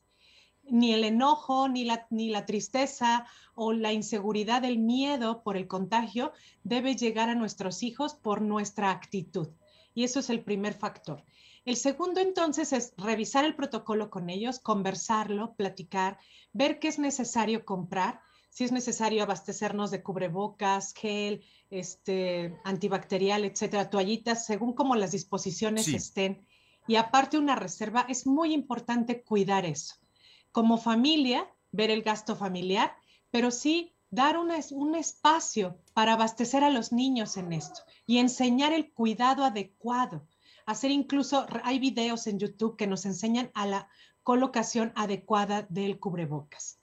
ni el enojo, ni la, tristeza o la inseguridad, el miedo por el contagio debe llegar a nuestros hijos por nuestra actitud. Y eso es el primer factor. El segundo entonces es revisar el protocolo con ellos, conversarlo, platicar, ver qué es necesario comprar, si es necesario abastecernos de cubrebocas, gel, este, antibacterial, etcétera, toallitas, según como las disposiciones estén. Y aparte una reserva, es muy importante cuidar eso como familia, ver el gasto familiar, pero sí dar un, un espacio para abastecer a los niños en esto y enseñar el cuidado adecuado. Hacer incluso, hay videos en YouTube que nos enseñan a la colocación adecuada del cubrebocas.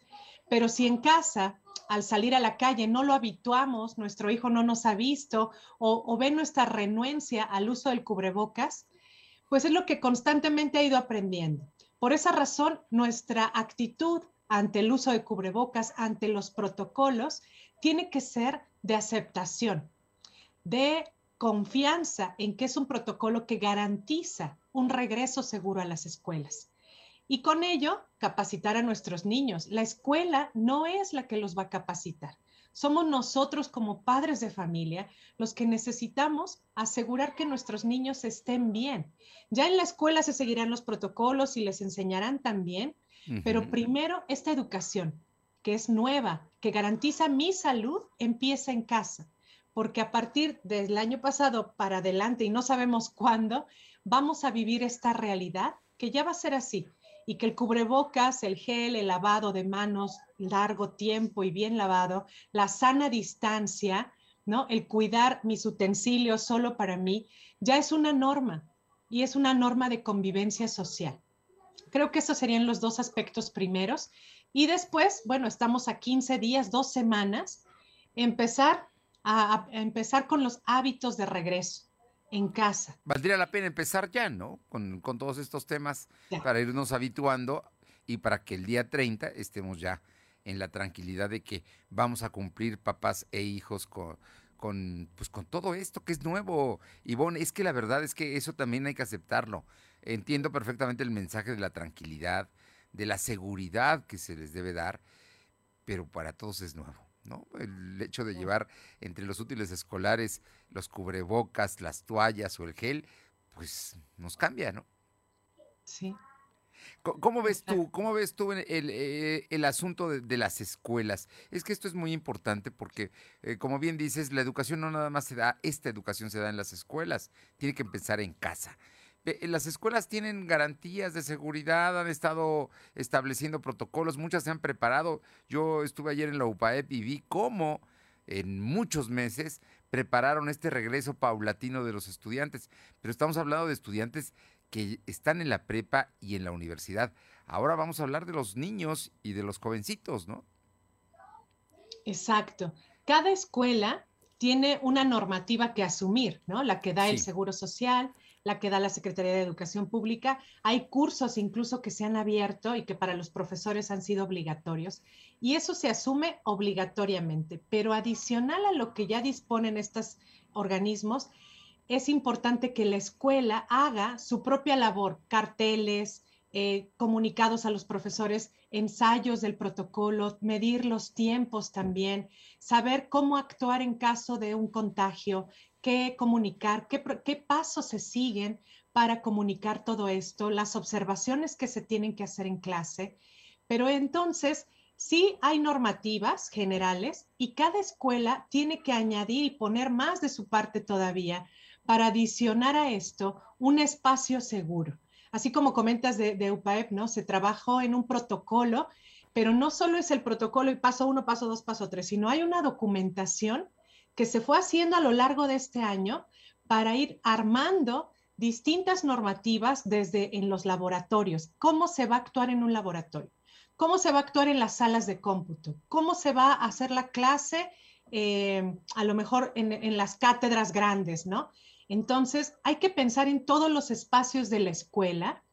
Pero si en casa, al salir a la calle, no lo habituamos, nuestro hijo no nos ha visto o, ve nuestra renuencia al uso del cubrebocas, pues es lo que constantemente ha ido aprendiendo. Por esa razón, nuestra actitud ante el uso de cubrebocas, ante los protocolos, tiene que ser de aceptación, de confianza en que es un protocolo que garantiza un regreso seguro a las escuelas. Y con ello, capacitar a nuestros niños. La escuela no es la que los va a capacitar. Somos nosotros como padres de familia los que necesitamos asegurar que nuestros niños estén bien. Ya en la escuela se seguirán los protocolos y les enseñarán también, pero primero esta educación, que es nueva, que garantiza mi salud, empieza en casa, porque a partir del año pasado para adelante, y no sabemos cuándo, vamos a vivir esta realidad que ya va a ser así y que el cubrebocas, el gel, el lavado de manos largo tiempo y bien lavado, la sana distancia, ¿no? El cuidar mis utensilios solo para mí, ya es una norma y es una norma de convivencia social. Creo que esos serían los dos aspectos primeros. Y después, bueno, estamos a 15 días, dos semanas, empezar a, a empezar con los hábitos de regreso en casa. Valdría la pena empezar ya, ¿no? Con, todos estos temas para irnos habituando y para que el día 30 estemos ya en la tranquilidad de que vamos a cumplir papás e hijos con, con, pues, con todo esto que es nuevo. Ivonne, es que la verdad es que eso también hay que aceptarlo. Entiendo perfectamente el mensaje de la tranquilidad, de la seguridad que se les debe dar, pero para todos es nuevo. ¿No? El hecho de llevar entre los útiles escolares los cubrebocas, las toallas o el gel, pues nos cambia, ¿no? Sí. ¿Cómo ves tú, cómo ves tú el, eh, el, asunto de, las escuelas? Es que esto es muy importante porque, eh, como bien dices, la educación no nada más se da, esta educación se da en las escuelas, tiene que empezar en casa. Las escuelas tienen garantías de seguridad, han estado estableciendo protocolos, muchas se han preparado. Yo estuve ayer en la UPAEP y vi cómo en muchos meses prepararon este regreso paulatino de los estudiantes. Pero estamos hablando de estudiantes que están en la prepa y en la universidad. Ahora vamos a hablar de los niños y de los jovencitos, ¿no? Exacto. Cada escuela tiene una normativa que asumir, ¿no? La que da el Seguro Social, la que da la Secretaría de Educación Pública. Hay cursos incluso que se han abierto y que para los profesores han sido obligatorios. Y eso se asume obligatoriamente. Pero adicional a lo que ya disponen estos organismos, es importante que la escuela haga su propia labor, carteles, eh, comunicados a los profesores, ensayos del protocolo, medir los tiempos también, saber cómo actuar en caso de un contagio, qué comunicar, qué, pasos se siguen para comunicar todo esto, las observaciones que se tienen que hacer en clase. Pero entonces, sí hay normativas generales y cada escuela tiene que añadir y poner más de su parte todavía para adicionar a esto un espacio seguro. Así como comentas de, de UPAEP, ¿no? Se trabajó en un protocolo, pero no solo es el protocolo y paso uno, paso dos, paso tres, sino hay una documentación que se fue haciendo a lo largo de este año para ir armando distintas normativas desde en los laboratorios. ¿Cómo se va a actuar en un laboratorio? ¿Cómo se va a actuar en las salas de cómputo? ¿Cómo se va a hacer la clase? Eh, a lo mejor en, en, las cátedras grandes, ¿no? Entonces, hay que pensar en todos los espacios de la escuela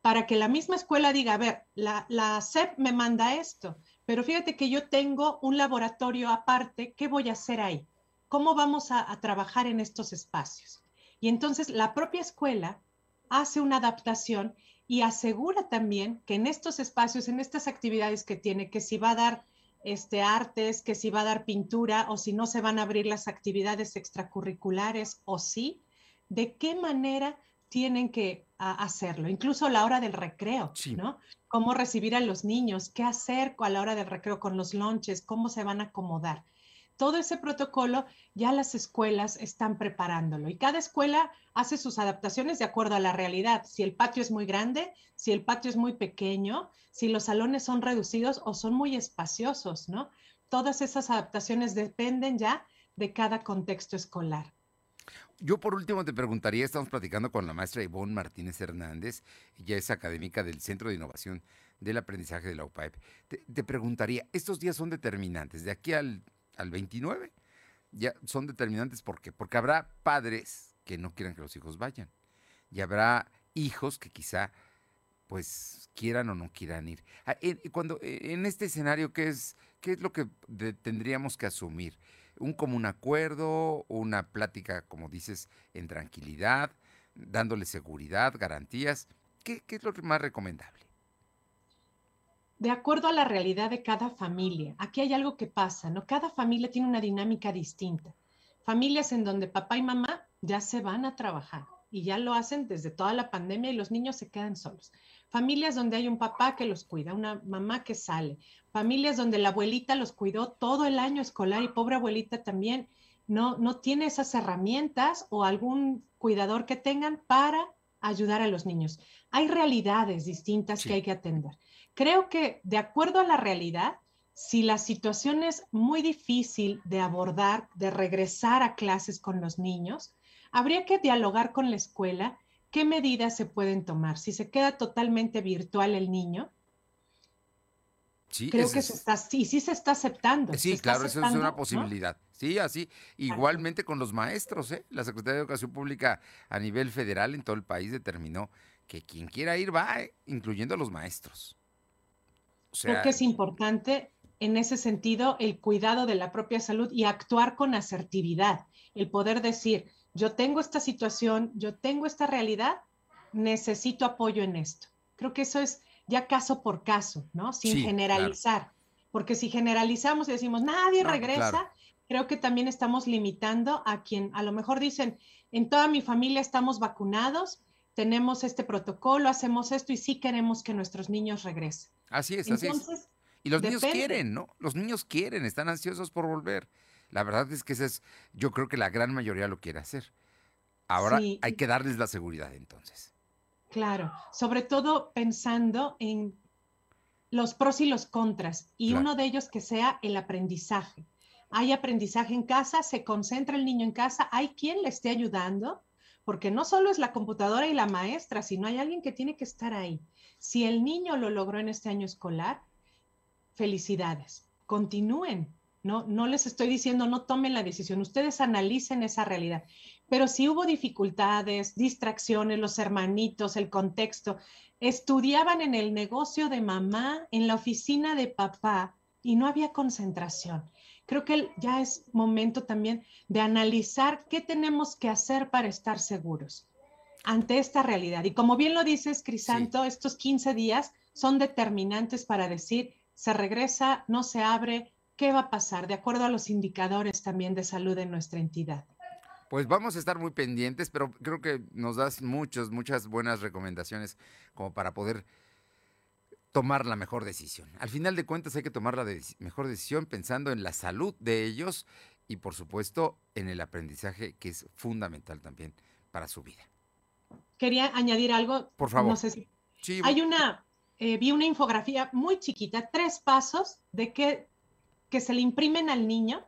para que la misma escuela diga, a ver, la, la SEP me manda esto, pero fíjate que yo tengo un laboratorio aparte, ¿qué voy a hacer ahí? ¿Cómo vamos a, a trabajar en estos espacios? Y entonces la propia escuela hace una adaptación y asegura también que en estos espacios, en estas actividades que tiene, que si va a dar este, artes, que si va a dar pintura o si no se van a abrir las actividades extracurriculares o sí, de qué manera tienen que hacerlo, incluso a la hora del recreo, ¿no? Cómo recibir a los niños, qué hacer a la hora del recreo con los lonches, cómo se van a acomodar. Todo ese protocolo ya las escuelas están preparándolo y cada escuela hace sus adaptaciones de acuerdo a la realidad. Si el patio es muy grande, si el patio es muy pequeño, si los salones son reducidos o son muy espaciosos, ¿no? Todas esas adaptaciones dependen ya de cada contexto escolar. Yo por último te preguntaría, estamos platicando con la maestra Ivonne Martínez Hernández, ella es académica del Centro de Innovación del Aprendizaje de la UPAEP. Te, preguntaría, estos días son determinantes, de aquí al, al 29, ya son determinantes ¿por qué? Porque habrá padres que no quieran que los hijos vayan y habrá hijos que quizá pues quieran o no quieran ir. Ah, cuando en este escenario qué es qué es lo que tendríamos que asumir, un común acuerdo, una plática como dices en tranquilidad, dándole seguridad, garantías, ¿qué, qué es lo más recomendable? De acuerdo a la realidad de cada familia. Aquí hay algo que pasa, ¿no? Cada familia tiene una dinámica distinta. Familias en donde papá y mamá ya se van a trabajar y ya lo hacen desde toda la pandemia y los niños se quedan solos. Familias donde hay un papá que los cuida, una mamá que sale. Familias donde la abuelita los cuidó todo el año escolar y pobre abuelita también no, no tiene esas herramientas o algún cuidador que tengan para ayudar a los niños. Hay realidades distintas que hay que atender. Creo que de acuerdo a la realidad, si la situación es muy difícil de abordar, de regresar a clases con los niños, habría que dialogar con la escuela qué medidas se pueden tomar. Si se queda totalmente virtual el niño, creo que se está, sí, sí se está aceptando. Sí, claro, eso es una posibilidad. Sí, así. Igualmente con los maestros, ¿eh? La Secretaría de Educación Pública a nivel federal en todo el país determinó que quien quiera ir va, ¿eh? incluyendo a los maestros. Creo que es importante en ese sentido el cuidado de la propia salud y actuar con asertividad, el poder decir, yo tengo esta situación, yo tengo esta realidad, necesito apoyo en esto. Creo que eso es ya caso por caso, ¿no? Sin Sí, generalizar. Porque si generalizamos y decimos, nadie No, regresa, claro. creo que también estamos limitando a quien a lo mejor dicen, en toda mi familia estamos vacunados, tenemos este protocolo, hacemos esto y sí queremos que nuestros niños regresen. Así es, así es. Y los niños quieren, ¿no? Los niños quieren, están ansiosos por volver. La verdad es que ese es, yo creo que la gran mayoría lo quiere hacer. Ahora Sí. hay que darles la seguridad entonces. Claro, sobre todo pensando en los pros y los contras, y Claro. uno de ellos que sea el aprendizaje. Hay aprendizaje en casa, se concentra el niño en casa, hay quien le esté ayudando, porque no solo es la computadora y la maestra, sino hay alguien que tiene que estar ahí. Si el niño lo logró en este año escolar, felicidades, continúen. No, no les estoy diciendo no tomen la decisión, ustedes analicen esa realidad. Pero si hubo dificultades, distracciones, los hermanitos, el contexto, estudiaban en el negocio de mamá, en la oficina de papá y no había concentración. Creo que ya es momento también de analizar qué tenemos que hacer para estar seguros ante esta realidad. Y como bien lo dices, Crisanto, estos 15 días son determinantes para decir, se regresa, no se abre, ¿qué va a pasar? De acuerdo a los indicadores también de salud en nuestra entidad. Pues vamos a estar muy pendientes, pero creo que nos das muchas, muchas buenas recomendaciones como para poder tomar la mejor decisión. Al final de cuentas hay que tomar la mejor decisión pensando en la salud de ellos y por supuesto en el aprendizaje que es fundamental también para su vida. Quería añadir algo. Por favor. No sé si- Sí, Hay una, eh, vi una infografía muy chiquita, tres pasos de que, que se le imprimen al niño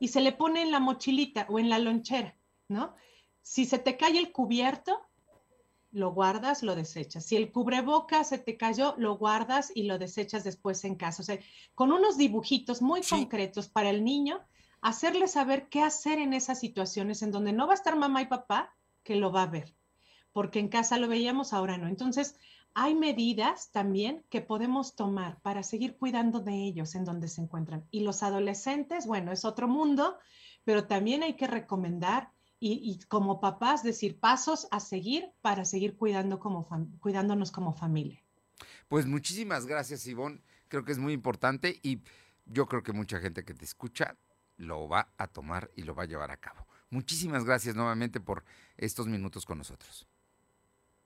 y se le pone en la mochilita o en la lonchera, ¿no? Si se te cae el cubierto, lo guardas, lo desechas. Si el cubreboca se te cayó, lo guardas y lo desechas después en casa. O sea, con unos dibujitos muy concretos para el niño, hacerle saber qué hacer en esas situaciones en donde no va a estar mamá y papá, que lo va a ver. Porque en casa lo veíamos, ahora no. Entonces, hay medidas también que podemos tomar para seguir cuidando de ellos en donde se encuentran. Y los adolescentes, bueno, es otro mundo, pero también hay que recomendar y, como papás decir pasos a seguir para seguir cuidando como cuidándonos como familia. Pues muchísimas gracias, Ivonne. Creo que es muy importante y yo creo que mucha gente que te escucha lo va a tomar y lo va a llevar a cabo. Muchísimas gracias nuevamente por estos minutos con nosotros.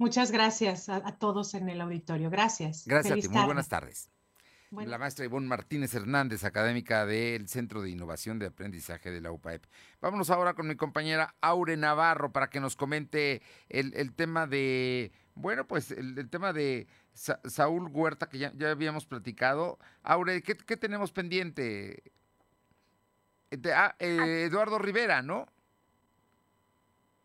Muchas gracias a, a todos en el auditorio. Gracias. Gracias Feliz a ti. Muy buenas tardes. Bueno. La maestra Ivonne Martínez Hernández, académica del Centro de Innovación de Aprendizaje de la UPAEP. Vámonos ahora con mi compañera Aure Navarro para que nos comente el, el tema de, bueno, pues el, el tema de Sa- Saúl Huerta que ya, ya habíamos platicado. Aure, ¿qué, qué tenemos pendiente? De- ah, eh, Eduardo Rivera, ¿no?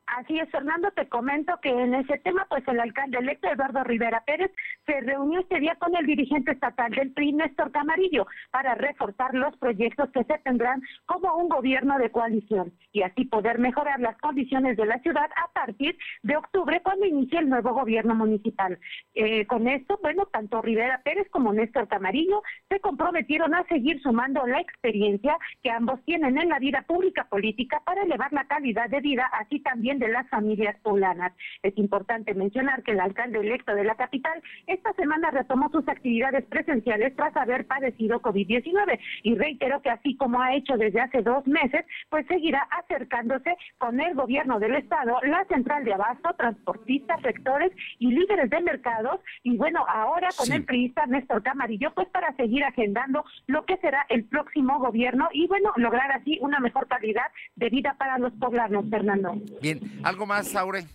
Así es, Fernando, te comento que en ese tema, pues el alcalde electo Eduardo Rivera Pérez se reunió este día con el dirigente estatal del PRI, Néstor Camarillo, para reforzar los proyectos que se tendrán como un gobierno de coalición y así poder mejorar las condiciones de la ciudad a partir de octubre, cuando inicie el nuevo gobierno municipal. Eh, con esto, bueno, tanto Rivera Pérez como Néstor Camarillo se comprometieron a seguir sumando la experiencia que ambos tienen en la vida pública política para elevar la calidad de vida, así también de las familias poblanas. Es importante mencionar que el alcalde electo de la capital esta semana retomó sus actividades presenciales tras haber padecido COVID-19 y reiteró que así como ha hecho desde hace dos meses, pues seguirá acercándose con el gobierno del estado, la central de abasto, transportistas, sectores y líderes de mercados y bueno, ahora con Sí. el priista Néstor Camarillo, pues para seguir agendando lo que será el próximo gobierno y bueno, lograr así una mejor calidad de vida para los poblanos, Fernando. Bien, ¿algo más, Aure?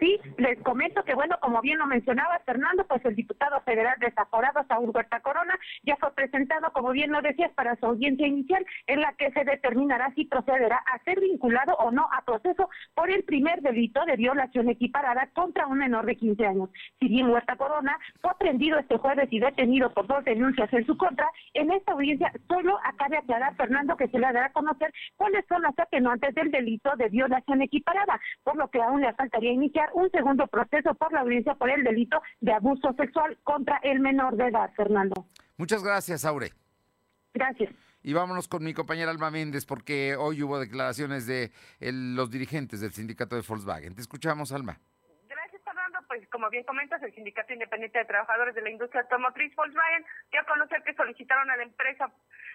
Sí, les comento que, bueno, como bien lo mencionaba Fernando, pues el diputado federal desaforado, Saúl Huerta Corona, ya fue presentado, como bien lo decías, para su audiencia inicial, en la que se determinará si procederá a ser vinculado o no a proceso por el primer delito de violación equiparada contra un menor de 15 años. Si bien Huerta Corona fue aprendido este jueves y detenido por dos denuncias en su contra, en esta audiencia solo acabe aclarar, Fernando, que se le dará a conocer cuáles son las atenuantes del delito de violación equiparada, por lo que aún le faltaría iniciar un segundo proceso por la audiencia por el delito de abuso sexual contra el menor de edad, Fernando. Muchas gracias, Aure. Gracias. Y vámonos con mi compañera Alma Méndez, porque hoy hubo declaraciones de el- los dirigentes del sindicato de Volkswagen. Te escuchamos, Alma. Gracias, Fernando. Pues pues como bien comentas, el Sindicato Independiente de Trabajadores de la Industria Automotriz Volkswagen dio a conocer que solicitaron a la empresa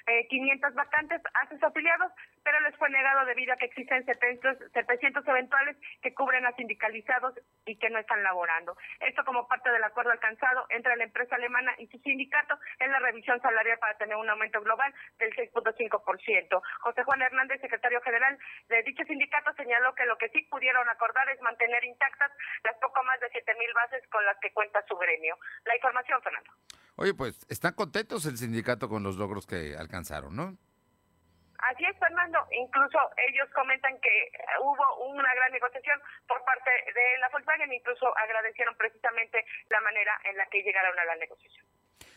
eh, 500 vacantes a sus afiliados, pero les fue negado debido a que existen 700, 700 eventuales que cubren a sindicalizados y que no están laborando. Esto como parte del acuerdo alcanzado entre la empresa alemana y su sindicato en la revisión salarial para tener un aumento global del 6.5%. José Juan Hernández, secretario general de dicho sindicato, señaló que lo que sí pudieron acordar es mantener intactas las poco más de 7 mil bases con las que cuenta su gremio. La información, Fernando. Oye, pues están contentos el sindicato con los logros que alcanzaron, ¿no? Así es, Fernando. Incluso ellos comentan que hubo una gran negociación por parte de la Volkswagen, incluso agradecieron precisamente la manera en la que llegaron a la negociación.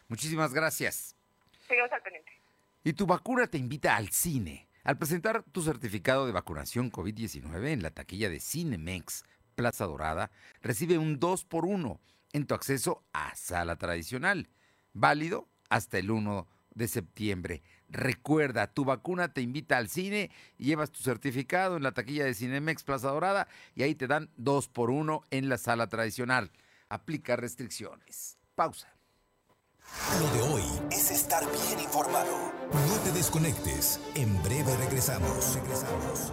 Muchísimas gracias. Seguimos al pendiente. Y tu vacuna te invita al cine. Al presentar tu certificado de vacunación COVID-19 en la taquilla de Cinemex Plaza Dorada, recibe un 2 por 1 en tu acceso a sala tradicional, válido hasta el 1 de septiembre. Recuerda, tu vacuna te invita al cine llevas tu certificado en la taquilla de Cinemex Plaza Dorada y ahí te dan 2 por 1 en la sala tradicional. Aplica restricciones. Pausa. Lo de hoy es estar bien informado. No te desconectes. En breve regresamos. Regresamos.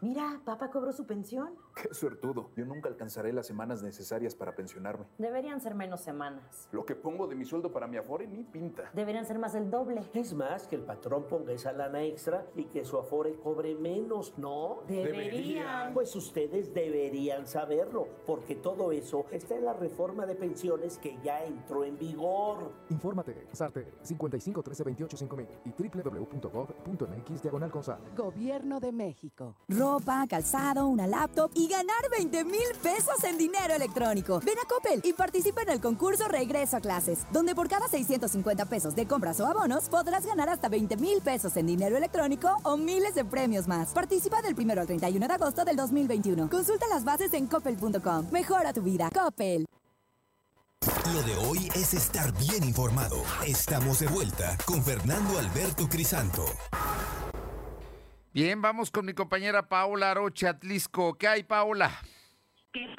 Mira, papá cobró su pensión. Qué suertudo. Yo nunca alcanzaré las semanas necesarias para pensionarme. Deberían ser menos semanas. Lo que pongo de mi sueldo para mi afore ni pinta. Deberían ser más del doble. Es más, que el patrón ponga esa lana extra y que su afore cobre menos, ¿no? Deberían. Pues ustedes deberían saberlo, porque todo eso está en la reforma de pensiones que ya entró en vigor. Infórmate, SARTE 55 13 28 5000 y www.gov.mx diagonal con SAR. Gobierno de México. Ropa, calzado, una laptop y ganar 20 mil pesos en dinero electrónico. Ven a Coppel y participa en el concurso Regreso a Clases, donde por cada 650 pesos de compras o abonos podrás ganar hasta 20 mil pesos en dinero electrónico o miles de premios más. Participa del 1 al 31 de agosto del 2021. Consulta las bases en coppel.com. Mejora tu vida. Coppel. Lo de hoy es estar bien informado. Estamos de vuelta con Fernando Alberto Crisanto. Bien, vamos con mi compañera Paola Arocha Atlisco. ¿Qué hay, Paola?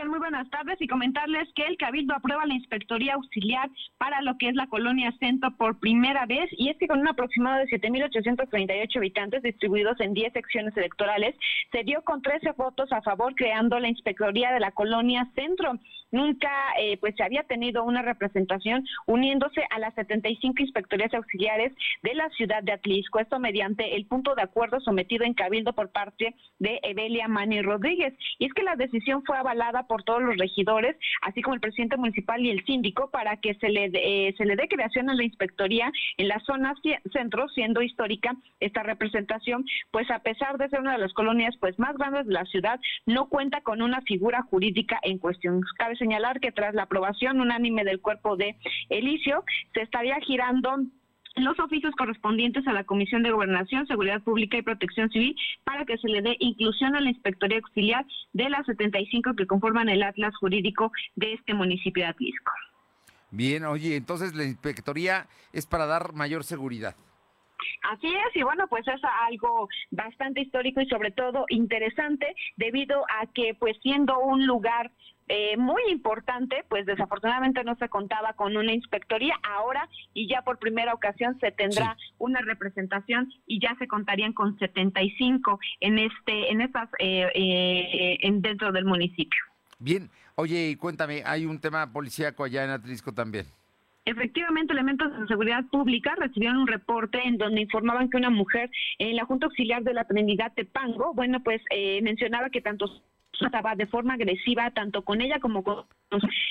Muy buenas tardes y comentarles que el Cabildo aprueba la Inspectoría Auxiliar para lo que es la colonia Centro por primera vez y es que con un aproximado de 7.838 habitantes distribuidos en 10 secciones electorales se dio con 13 votos a favor creando la Inspectoría de la colonia Centro. Nunca eh, pues se había tenido una representación uniéndose a las 75 inspectorías auxiliares de la ciudad de Atlisco. Esto mediante el punto de acuerdo sometido en Cabildo por parte de Evelia Mani Rodríguez. Y es que la decisión fue avalada por todos los regidores, así como el presidente municipal y el síndico, para que se le, eh, se le dé creación a la inspectoría en la zona centro, siendo histórica esta representación, pues a pesar de ser una de las colonias pues más grandes de la ciudad, no cuenta con una figura jurídica en cuestión. Cabe señalar que tras la aprobación unánime del cuerpo de Elicio, se estaría girando los oficios correspondientes a la Comisión de Gobernación, Seguridad Pública y Protección Civil para que se le dé inclusión a la Inspectoría Auxiliar de las 75 que conforman el atlas jurídico de este municipio de Atlisco. Bien, oye, entonces la Inspectoría es para dar mayor seguridad. Así es, y bueno, pues es algo bastante histórico y sobre todo interesante debido a que pues siendo un lugar eh, muy importante, pues desafortunadamente no se contaba con una inspectoría ahora y ya por primera ocasión se tendrá una representación y ya se contarían con 75 en este en estas eh, eh, en, dentro del municipio. Bien, oye, cuéntame, hay un tema policíaco allá en Atlisco también. Efectivamente, elementos de seguridad pública recibieron un reporte en donde informaban que una mujer en la Junta Auxiliar de la Trinidad Tepango, bueno, pues mencionaba que tanto estaba de forma agresiva tanto con ella como con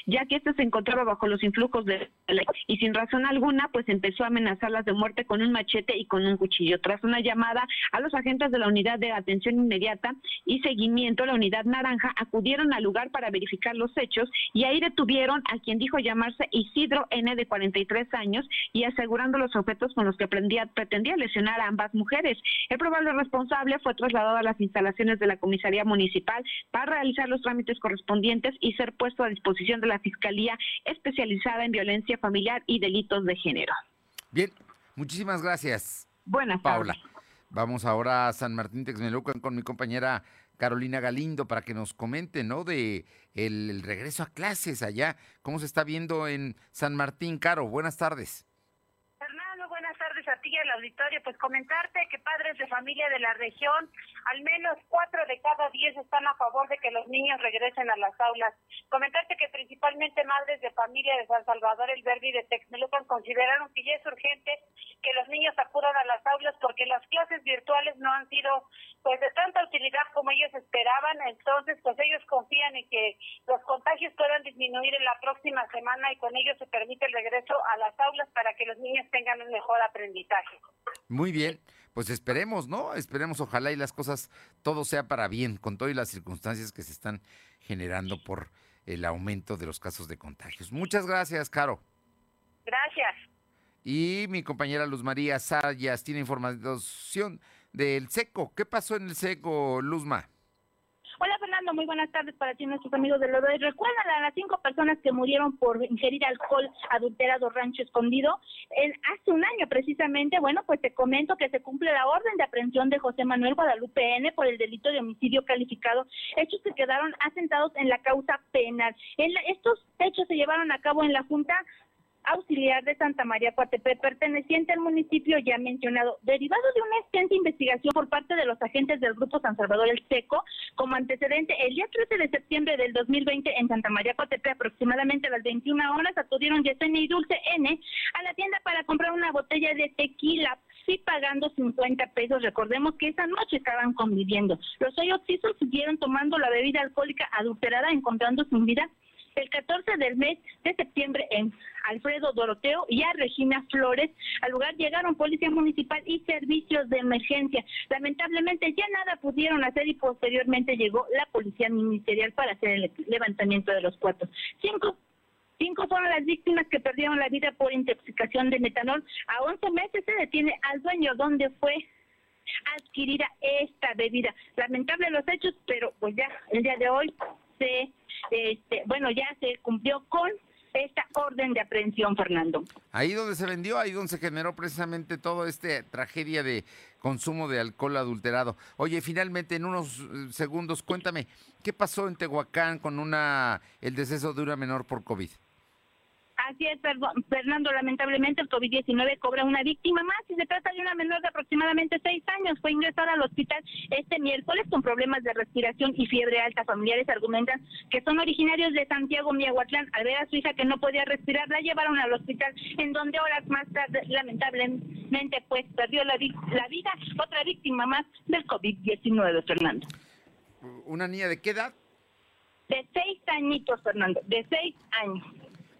ya que ésta se encontraba bajo los influjos de la y sin razón alguna, pues empezó a amenazarlas de muerte con un machete y con un cuchillo. Tras una llamada a los agentes de la unidad de atención inmediata y seguimiento, la unidad naranja, acudieron al lugar para verificar los hechos y ahí detuvieron a quien dijo llamarse Isidro N de 43 años y asegurando los objetos con los que pretendía, pretendía lesionar a ambas mujeres. El probable responsable fue trasladado a las instalaciones de la comisaría municipal para realizar los trámites correspondientes y ser puesto a disposición de la Fiscalía especializada en violencia familiar y delitos de género. Bien, muchísimas gracias. Buenas Paula. tardes. Vamos ahora a San Martín Texmelucan con mi compañera Carolina Galindo para que nos comente, ¿no? De el, el regreso a clases allá. ¿Cómo se está viendo en San Martín? Caro, buenas tardes. A ti y al auditorio. Pues comentarte que padres de familia de la región, al menos cuatro de cada diez están a favor de que los niños regresen a las aulas. Comentarte que principalmente madres de familia de San Salvador, El Verde y de Texmelucan consideraron que ya es urgente que los niños acudan a las aulas porque las clases virtuales no han sido pues de tanta utilidad como ellos esperaban. Entonces, pues ellos confían en que los contagios puedan disminuir en la próxima semana y con ello se permite el regreso a las aulas para que los niños tengan un mejor aprendizaje. Muy bien, pues esperemos, ¿no? Esperemos, ojalá y las cosas, todo sea para bien, con todas las circunstancias que se están generando por el aumento de los casos de contagios. Muchas gracias, Caro. Gracias. Y mi compañera Luz María Sayas tiene información del SECO. ¿Qué pasó en el SECO, Luzma? Hola Fernando, muy buenas tardes para ti nuestros amigos de Lodoy. ¿Recuerdan a las cinco personas que murieron por ingerir alcohol adulterado rancho escondido? En, hace un año precisamente, bueno, pues te comento que se cumple la orden de aprehensión de José Manuel Guadalupe N por el delito de homicidio calificado, hechos que quedaron asentados en la causa penal. En la- estos hechos se llevaron a cabo en la Junta auxiliar de Santa María Coatepe, perteneciente al municipio ya mencionado, derivado de una extensa investigación por parte de los agentes del Grupo San Salvador El Seco, como antecedente, el día 13 de septiembre del 2020 en Santa María Coatepe, aproximadamente a las 21 horas, acudieron Yesenia y Dulce N a la tienda para comprar una botella de tequila y pagando 50 pesos. Recordemos que esa noche estaban conviviendo. Los occisos siguieron tomando la bebida alcohólica adulterada, encontrando sin vida el 14 del mes de septiembre en Alfredo Doroteo y a Regina Flores. Al lugar llegaron policía municipal y servicios de emergencia. Lamentablemente ya nada pudieron hacer y posteriormente llegó la policía ministerial para hacer el levantamiento de los cuartos. Cinco Cinco fueron las víctimas que perdieron la vida por intoxicación de metanol. A 11 meses se detiene al dueño donde fue adquirida esta bebida. Lamentable los hechos, pero pues ya el día de hoy se, este, bueno, ya se cumplió con esta orden de aprehensión, Fernando. Ahí donde se vendió, ahí donde se generó precisamente toda esta tragedia de consumo de alcohol adulterado. Oye, finalmente en unos eh, segundos, cuéntame, ¿qué pasó en Tehuacán con una el deceso de una menor por COVID? Así es, Fer- Fernando. Lamentablemente, el COVID-19 cobra una víctima más y se trata de una menor de aproximadamente seis años. Fue ingresada al hospital este miércoles con problemas de respiración y fiebre alta. Familiares argumentan que son originarios de Santiago, Miahuatlán. Al ver a su hija que no podía respirar, la llevaron al hospital, en donde horas más tarde, lamentablemente, pues perdió la, la vida. Otra víctima más del COVID-19, Fernando. ¿Una niña de qué edad? De seis añitos, Fernando. De seis años.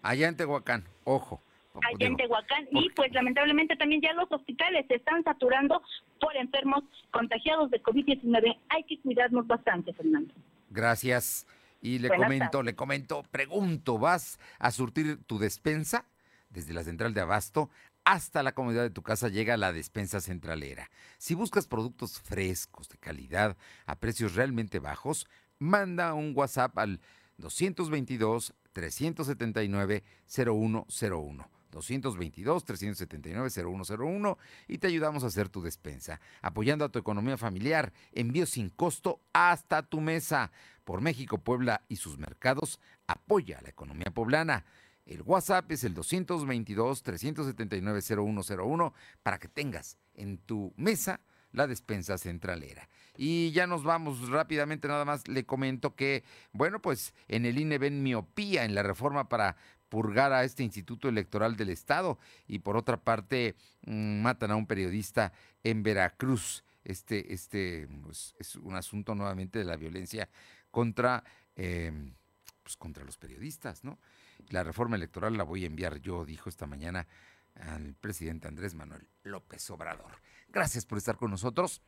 Allá en Tehuacán, ojo. allá en Tehuacán y pues lamentablemente también ya los hospitales se están saturando por enfermos contagiados de COVID-19. Hay que cuidarnos bastante, Fernando. Gracias. Y le Buenas comento, tardes. le comento, pregunto, ¿vas a surtir tu despensa? Desde la central de abasto hasta la comodidad de tu casa llega la despensa centralera. Si buscas productos frescos, de calidad, a precios realmente bajos, manda un WhatsApp al 222-379-0101. 222-379-0101 y te ayudamos a hacer tu despensa, apoyando a tu economía familiar. Envío sin costo hasta tu mesa. Por México, Puebla y sus mercados, apoya a la economía poblana. El WhatsApp es el 222-379-0101 para que tengas en tu mesa la despensa centralera. Y ya nos vamos rápidamente, nada más le comento que, bueno, pues en el INE ven miopía en la reforma para purgar a este Instituto Electoral del Estado y por otra parte mm, matan a un periodista en Veracruz. Este, este pues, es un asunto nuevamente de la violencia contra eh, pues, contra los periodistas, ¿no? La reforma electoral la voy a enviar yo, dijo esta mañana al presidente Andrés Manuel López Obrador. Gracias por estar con nosotros.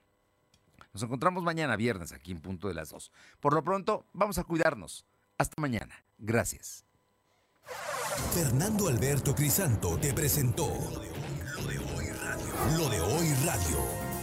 Nos encontramos mañana viernes aquí en punto de las dos. Por lo pronto, vamos a cuidarnos. Hasta mañana. Gracias. Fernando Alberto Crisanto te presentó Lo de hoy radio. Lo de hoy radio.